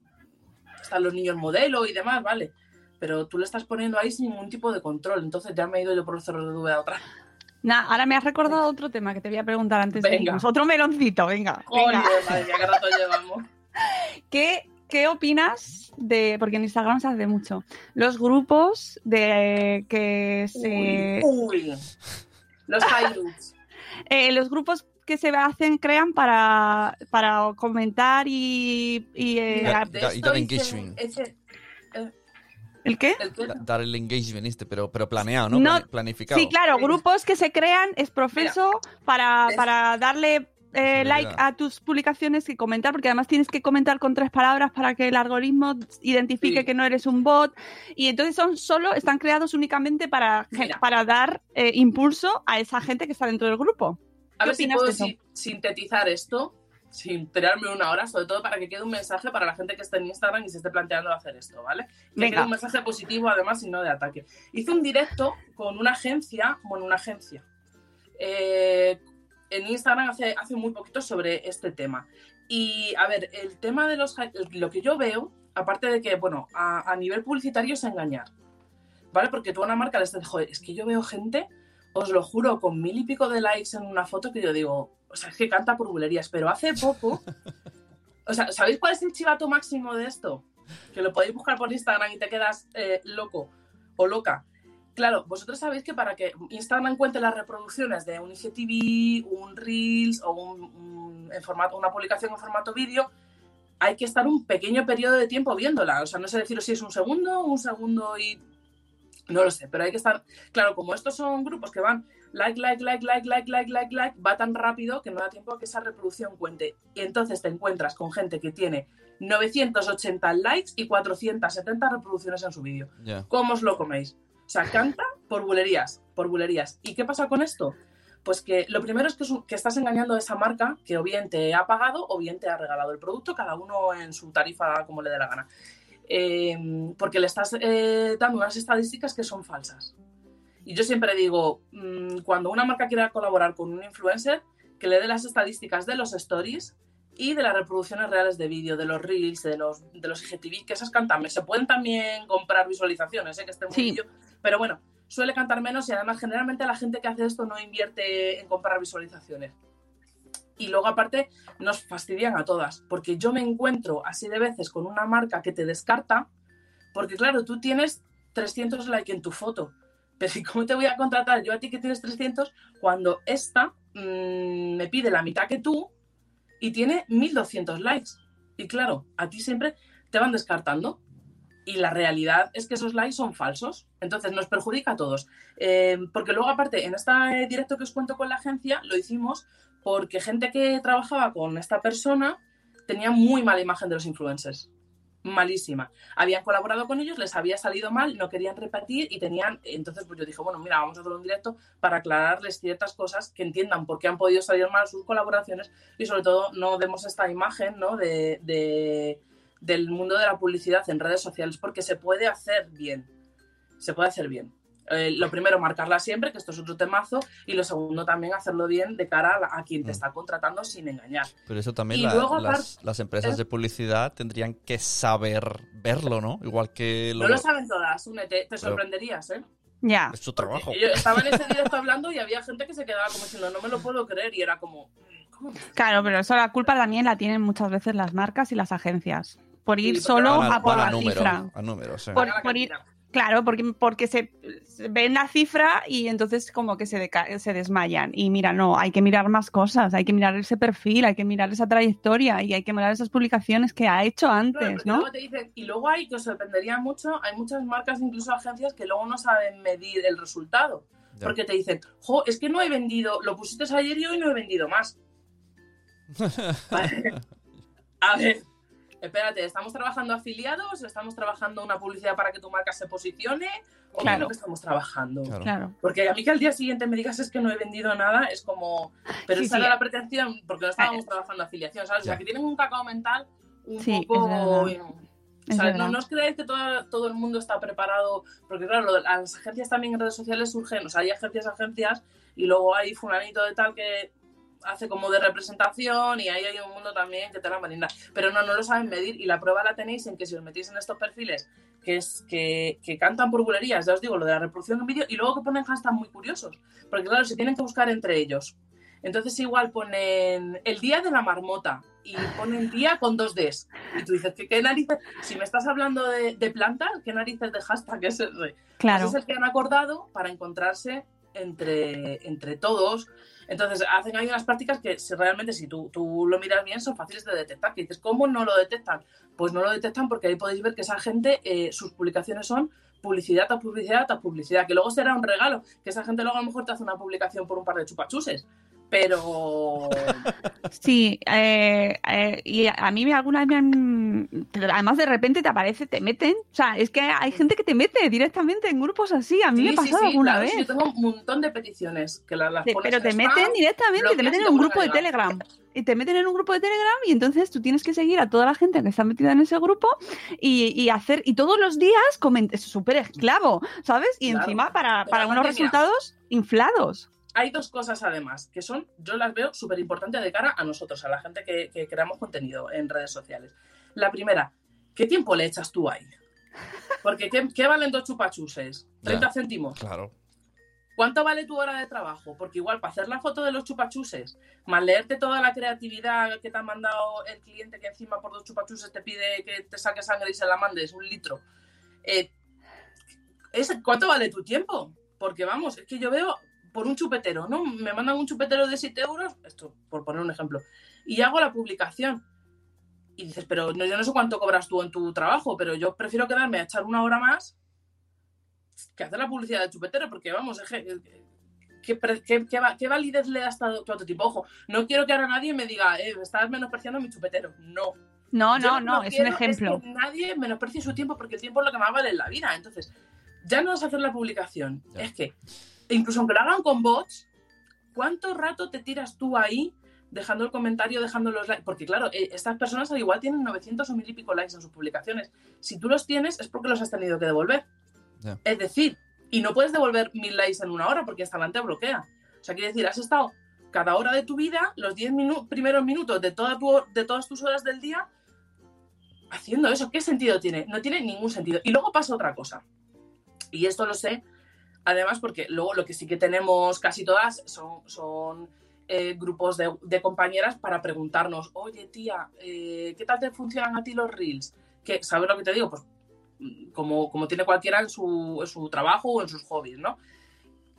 están los niños modelo y demás, ¿vale? Pero tú le estás poniendo ahí sin ningún tipo de control. Entonces ya me he ido yo por los cerros de duda otra. Nah, ahora me has recordado otro tema que te voy a preguntar antes de Venga. irnos. Otro meloncito, venga. Madre mía, qué rato llevamos. *laughs* ¿Qué, ¿Qué opinas de, porque en Instagram se hace mucho, los grupos de que se... Uy, uy. Los highlights. *laughs* eh, los grupos que se hacen, crean para, para comentar y... y, eh, Da- y dar engagement. Ese, ¿El qué? el que- Da- Dar el engagement este, pero, pero planeado, ¿no? No, Planificado. Sí, claro, grupos que se crean es profeso para, Es- para darle eh, like a tus publicaciones y comentar, porque además tienes que comentar con tres palabras para que el algoritmo identifique Sí. que no eres un bot. Y entonces son solo, están creados únicamente para, Mira. para dar eh, impulso a esa gente que está dentro del grupo. A ¿Qué ver si puedo si- sintetizar esto sin tirarme una hora, sobre todo para que quede un mensaje para la gente que está en Instagram y se esté planteando hacer esto, ¿vale? Que Venga. quede un mensaje positivo además y no de ataque. Hice un directo con una agencia, bueno, una agencia, eh, en Instagram hace, hace muy poquito sobre este tema. Y a ver, el tema de los... Lo que yo veo, aparte de que, bueno, a, a nivel publicitario es engañar, ¿vale? Porque tú a una marca les dices, joder, es que yo veo gente, os lo juro, con mil y pico de likes en una foto que yo digo, o sea, es que canta por bulerías, pero hace poco... O sea, ¿sabéis cuál es el chivato máximo de esto? Que lo podéis buscar por Instagram y te quedas eh, loco o loca. Claro, vosotros sabéis que para que Instagram cuente las reproducciones de un IGTV, un Reels o un, un- en formato, una publicación en formato vídeo, hay que estar un pequeño periodo de tiempo viéndola. O sea, no sé deciros si es un segundo, un segundo y... No lo sé, pero hay que estar... Claro, como estos son grupos que van like, like, like, like, like, like, like, like, va tan rápido que no da tiempo a que esa reproducción cuente. Y entonces te encuentras con gente que tiene 980 likes y 470 reproducciones en su vídeo. ¿Cómo os lo coméis? O sea, canta por bulerías, por bulerías. ¿Y qué pasa con esto? Pues que lo primero es que, es un- que estás engañando a esa marca que o bien te ha pagado o bien te ha regalado el producto, cada uno en su tarifa como le dé la gana. Eh, porque le estás eh, dando unas estadísticas que son falsas. Y yo siempre digo, mm, cuando una marca quiera colaborar con un influencer, que le dé las estadísticas de los stories y de las reproducciones reales de vídeo, de los reels, de los, de los IGTV, que esas cantan. Se pueden también comprar visualizaciones, ¿eh? que estén muy Sí. vídeo, pero bueno, suele cantar menos y además generalmente la gente que hace esto no invierte en comprar visualizaciones. Y luego aparte nos fastidian a todas, porque yo me encuentro así de veces con una marca que te descarta, porque claro, tú tienes 300 likes en tu foto, pero ¿y cómo te voy a contratar yo a ti que tienes 300 cuando esta mm, me pide la mitad que tú y tiene 1200 likes? Y claro, a ti siempre te van descartando. Y la realidad es que esos likes son falsos. Entonces nos perjudica a todos. Eh, porque luego, aparte, en este directo que os cuento con la agencia, lo hicimos porque gente que trabajaba con esta persona tenía muy mala imagen de los influencers. Malísima. Habían colaborado con ellos, les había salido mal, no querían repetir y tenían. Entonces, pues yo dije, bueno, mira, vamos a hacer un directo para aclararles ciertas cosas que entiendan por qué han podido salir mal sus colaboraciones y, sobre todo, no demos esta imagen ¿no? de- del mundo de la publicidad en redes sociales porque se puede hacer bien. Se puede hacer bien. Eh, lo primero, marcarla siempre, que esto es otro temazo, y lo segundo, también hacerlo bien de cara a, a quien te está contratando sin engañar. Pero eso también Y la- luego, las, las empresas de publicidad tendrían que saber verlo, ¿no? Igual que lo, No lo saben todas, únete, te Pero- sorprenderías, ¿eh? Ya. es su trabajo. Yo estaba en ese directo hablando y había gente que se quedaba como diciendo, no me lo puedo creer, y era como, ¿cómo? Claro, pero eso la culpa también la tienen muchas veces las marcas y las agencias. Por ir Sí, solo a por la número, cifra. a números, sí. Por- ir-. Claro, porque, porque se, se ven la cifra y entonces como que se, deca- se desmayan. Y mira, no, hay que mirar más cosas, hay que mirar ese perfil, hay que mirar esa trayectoria y hay que mirar esas publicaciones que ha hecho antes, ¿no? luego te dicen- y luego hay que os sorprendería mucho, hay muchas marcas, incluso agencias, que luego no saben medir el resultado. Ya. Porque te dicen, jo, es que no he vendido, lo pusiste ayer y hoy no he vendido más. Vale. *laughs* *laughs* A ver, espérate, ¿estamos trabajando afiliados? ¿Estamos trabajando una publicidad para que tu marca se posicione? ¿O qué es Claro. lo que estamos trabajando? Claro. Claro. Porque a mí que al día siguiente me digas es que no he vendido nada, es como. Pero Sí, esa sí. era la pretensión, porque no estábamos trabajando afiliación, ¿sabes? O sea, que tienen un cacao mental un Sí, poco. O sea, no, no os creáis que todo, todo el mundo está preparado, porque claro, lo las agencias también en redes sociales surgen, o sea, hay agencias, agencias, y luego hay fulanito de tal que hace como de representación y ahí hay un mundo también que te la marina. Pero no, no lo saben medir y la prueba la tenéis en que si os metís en estos perfiles que es que, que cantan por bulerías, ya os digo, lo de la reproducción en vídeo, y luego que ponen hashtags muy curiosos, porque claro, se tienen que buscar entre ellos. Entonces igual ponen el día de la marmota y ponen día con dos Ds. Y tú dices, ¿qué, qué narices? Si me estás hablando de, de plantas, ¿qué narices de hashtag es ese? Pues Claro. es el que han acordado para encontrarse entre, entre todos. Entonces hacen ahí unas prácticas que si realmente si tú, tú lo miras bien son fáciles de detectar. Que dices, ¿cómo no lo detectan? Pues no lo detectan porque ahí podéis ver que esa gente, eh, sus publicaciones son publicidad tras publicidad tras publicidad, que luego será un regalo, que esa gente luego a lo mejor te hace una publicación por un par de chupachuses. Pero Sí, eh, eh, y a mí me alguna vez me han... además de repente te aparece, te meten. O sea, es que hay gente que te mete directamente en grupos así. A mí me ha sí, pasado sí, alguna claro, vez. yo tengo un montón de peticiones que las, las pones pero te spam, meten directamente, te meten en un grupo de. Telegram. Y te meten en un grupo de Telegram y entonces tú tienes que seguir a toda la gente que está metida en ese grupo y, y hacer, y todos los días coment- es súper esclavo, ¿sabes? Y Claro. encima para, para unos resultados inflados. Hay dos cosas además, que son, yo las veo súper importantes de cara a nosotros, a la gente que, que creamos contenido en redes sociales. La primera, ¿qué tiempo le echas tú ahí? Porque ¿qué, qué valen dos chupachuses? ¿30 Ya. céntimos? Claro. ¿Cuánto vale tu hora de trabajo? Porque igual para hacer la foto de los chupachuses, más leerte toda la creatividad que te ha mandado el cliente que encima por dos chupachuses te pide que te saque sangre y se la mandes, un litro. eh, cuánto vale tu tiempo. Porque vamos, es que yo veo por un chupetero, ¿no? Me mandan un chupetero de 7 euros, esto por poner un ejemplo, y hago la publicación. Y dices, pero no, yo no sé cuánto cobras tú en tu trabajo, pero yo prefiero quedarme a echar una hora más que hacer la publicidad del chupetero, porque vamos, es que- ¿qué, pre- qué- qué va- qué validez le das a tu a tu tipo? Ojo, no quiero que ahora nadie me diga, eh, estás menospreciando mi chupetero. No. No, Yo no, no, es un quiero ejemplo. que nadie menosprecie su tiempo porque el tiempo es lo que más vale en la vida. Entonces, ya no es hacer la publicación, Ya. es que, incluso aunque lo hagan con bots, ¿cuánto rato te tiras tú ahí dejando el comentario, dejando los likes? Porque claro, eh, estas personas al igual tienen 900 o mil y pico likes en sus publicaciones. Si tú los tienes es porque los has tenido que devolver. Es decir, y no puedes devolver mil likes en una hora porque Instagram te bloquea. O sea, quiere decir, has estado cada hora de tu vida, los 10 minu- primeros minutos de, toda tu, de todas tus horas del día, haciendo eso. ¿Qué sentido tiene? No tiene ningún sentido. Y luego pasa otra cosa. Y esto lo sé, además, porque luego lo que sí que tenemos casi todas son, son eh, grupos de, de compañeras para preguntarnos, oye tía, eh, ¿qué tal te funcionan a ti los reels? Que, ¿Sabes lo que te digo? Pues mm, como, como tiene cualquiera en su, en su trabajo o en sus hobbies, ¿no?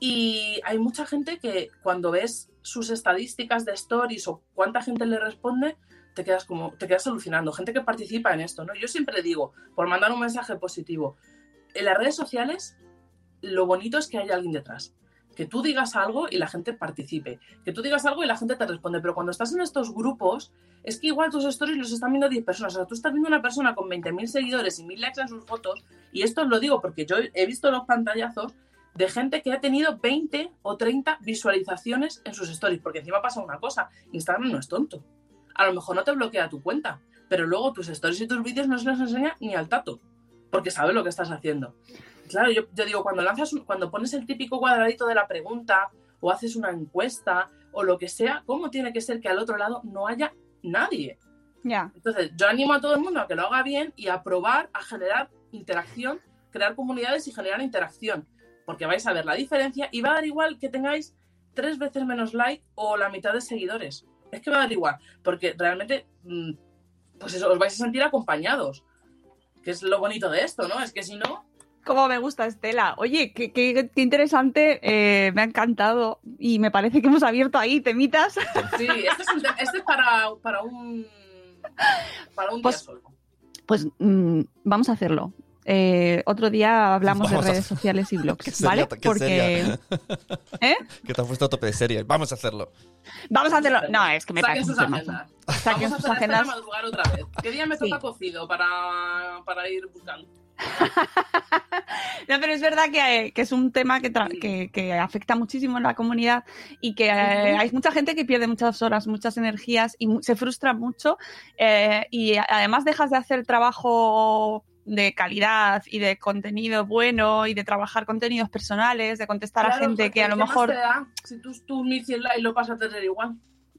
Y hay mucha gente que cuando ves sus estadísticas de stories o cuánta gente le responde, te quedas como, te quedas alucinando. Gente que participa en esto, ¿no? Yo siempre digo, por mandar un mensaje positivo, en las redes sociales lo bonito es que haya alguien detrás. Que tú digas algo y la gente participe. Que tú digas algo y la gente te responde. Pero cuando estás en estos grupos, es que igual tus stories los están viendo 10 personas. O sea, tú estás viendo una persona con 20.000 seguidores y 1.000 likes en sus fotos. Y esto os lo digo porque yo he visto los pantallazos de gente que ha tenido 20 o 30 visualizaciones en sus stories. Porque encima pasa una cosa, Instagram no es tonto. A lo mejor no te bloquea tu cuenta, pero luego tus stories y tus vídeos no se los enseña ni al tato, porque sabe lo que estás haciendo. Claro, yo, yo digo, cuando lanzas, un- cuando pones el típico cuadradito de la pregunta o haces una encuesta o lo que sea, ¿cómo tiene que ser que al otro lado no haya nadie? Ya. Entonces, yo animo a todo el mundo a que lo haga bien y a probar a generar interacción, crear comunidades y generar interacción. Porque vais a ver la diferencia y va a dar igual que tengáis tres veces menos like o la mitad de seguidores. Es que va a dar igual, porque realmente, mm, pues eso, os vais a sentir acompañados. Que es lo bonito de esto, ¿no? Es que si no, Cómo me gusta Estela. Oye, qué, qué- qué interesante, eh, me ha encantado y me parece que hemos abierto ahí temitas. *laughs* sí, este es, un te- este es para, para un, para un Pues- día solo. Pues mm, vamos a hacerlo. Eh, otro día hablamos Vamos de redes sociales y *laughs* Qué blogs, seria- ¿vale? qué seria. ¿Eh? Que te has puesto a tope de serie. Vamos a hacerlo. Vamos a hacerlo. No, es que me Saquen sus agendas. Saquen Vamos sus a hacer agendas. otra vez. ¿Qué día me Sí. toca cocido para, para ir buscando? *laughs* No, pero es verdad que, que es un tema que, que, que afecta muchísimo en la comunidad y que eh, hay mucha gente que pierde muchas horas, muchas energías y mu- se frustra mucho eh, y a- además dejas de hacer trabajo de calidad y de contenido bueno y de trabajar contenidos personales, de contestar a gente que a lo ¿qué más mejor... te da si tú, tú 1100 likes lo vas a tener igual.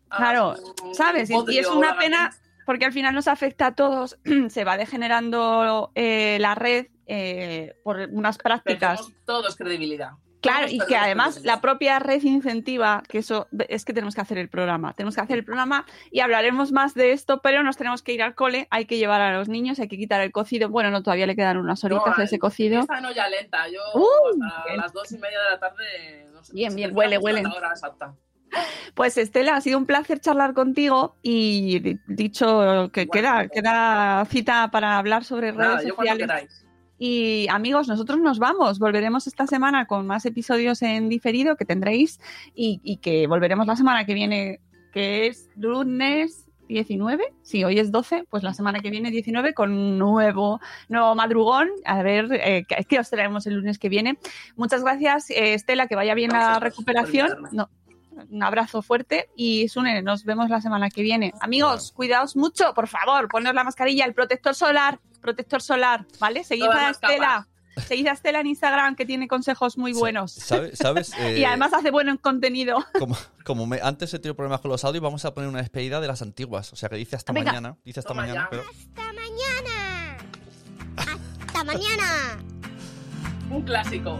Ah, Claro, un- ¿sabes? Y, y es una pena porque al final nos afecta a todos, *clears throat* se va degenerando eh, la red eh, por unas prácticas. Todos credibilidad. Claro, Todos y que además la propia red incentiva, que eso es que tenemos que hacer el programa, tenemos que hacer el programa y hablaremos más de esto, pero nos tenemos que ir al cole, hay que llevar a los niños, hay que quitar el cocido, bueno, no, todavía le quedan unas horitas No, a ese cocido. Esta no ya lenta. Yo Uh, hasta bien. las dos y media de la tarde. No sé, Bien, si bien, huele, huele. Pues Estela, ha sido un placer charlar contigo y di- dicho que queda, queda cita para hablar sobre redes Nada, sociales. Y amigos, nosotros nos vamos. Volveremos esta semana con más episodios en diferido que tendréis y, y que volveremos la semana que viene, que es lunes 19. Sí, hoy es 12, pues la semana que viene 19 con nuevo, nuevo madrugón. A ver eh, qué, os traemos el lunes que viene. Muchas gracias, eh, Estela, que vaya bien la Gracias recuperación. No, un abrazo fuerte y Sune, nos vemos la semana que viene. Amigos, cuidaos mucho, por favor, poneos la mascarilla, el protector solar, protector solar, ¿vale? Seguid Todas a Estela. *laughs* Seguid a Estela en Instagram que tiene consejos muy buenos. ¿Sabes? ¿Sabes? *laughs* y Eh, además hace bueno contenido. *laughs* Como, como me- antes he tenido problemas con los audios, vamos a poner una despedida de las antiguas. O sea que dice hasta Venga. mañana. Dice hasta Toma mañana, pero. Hasta mañana. Hasta mañana. Un clásico.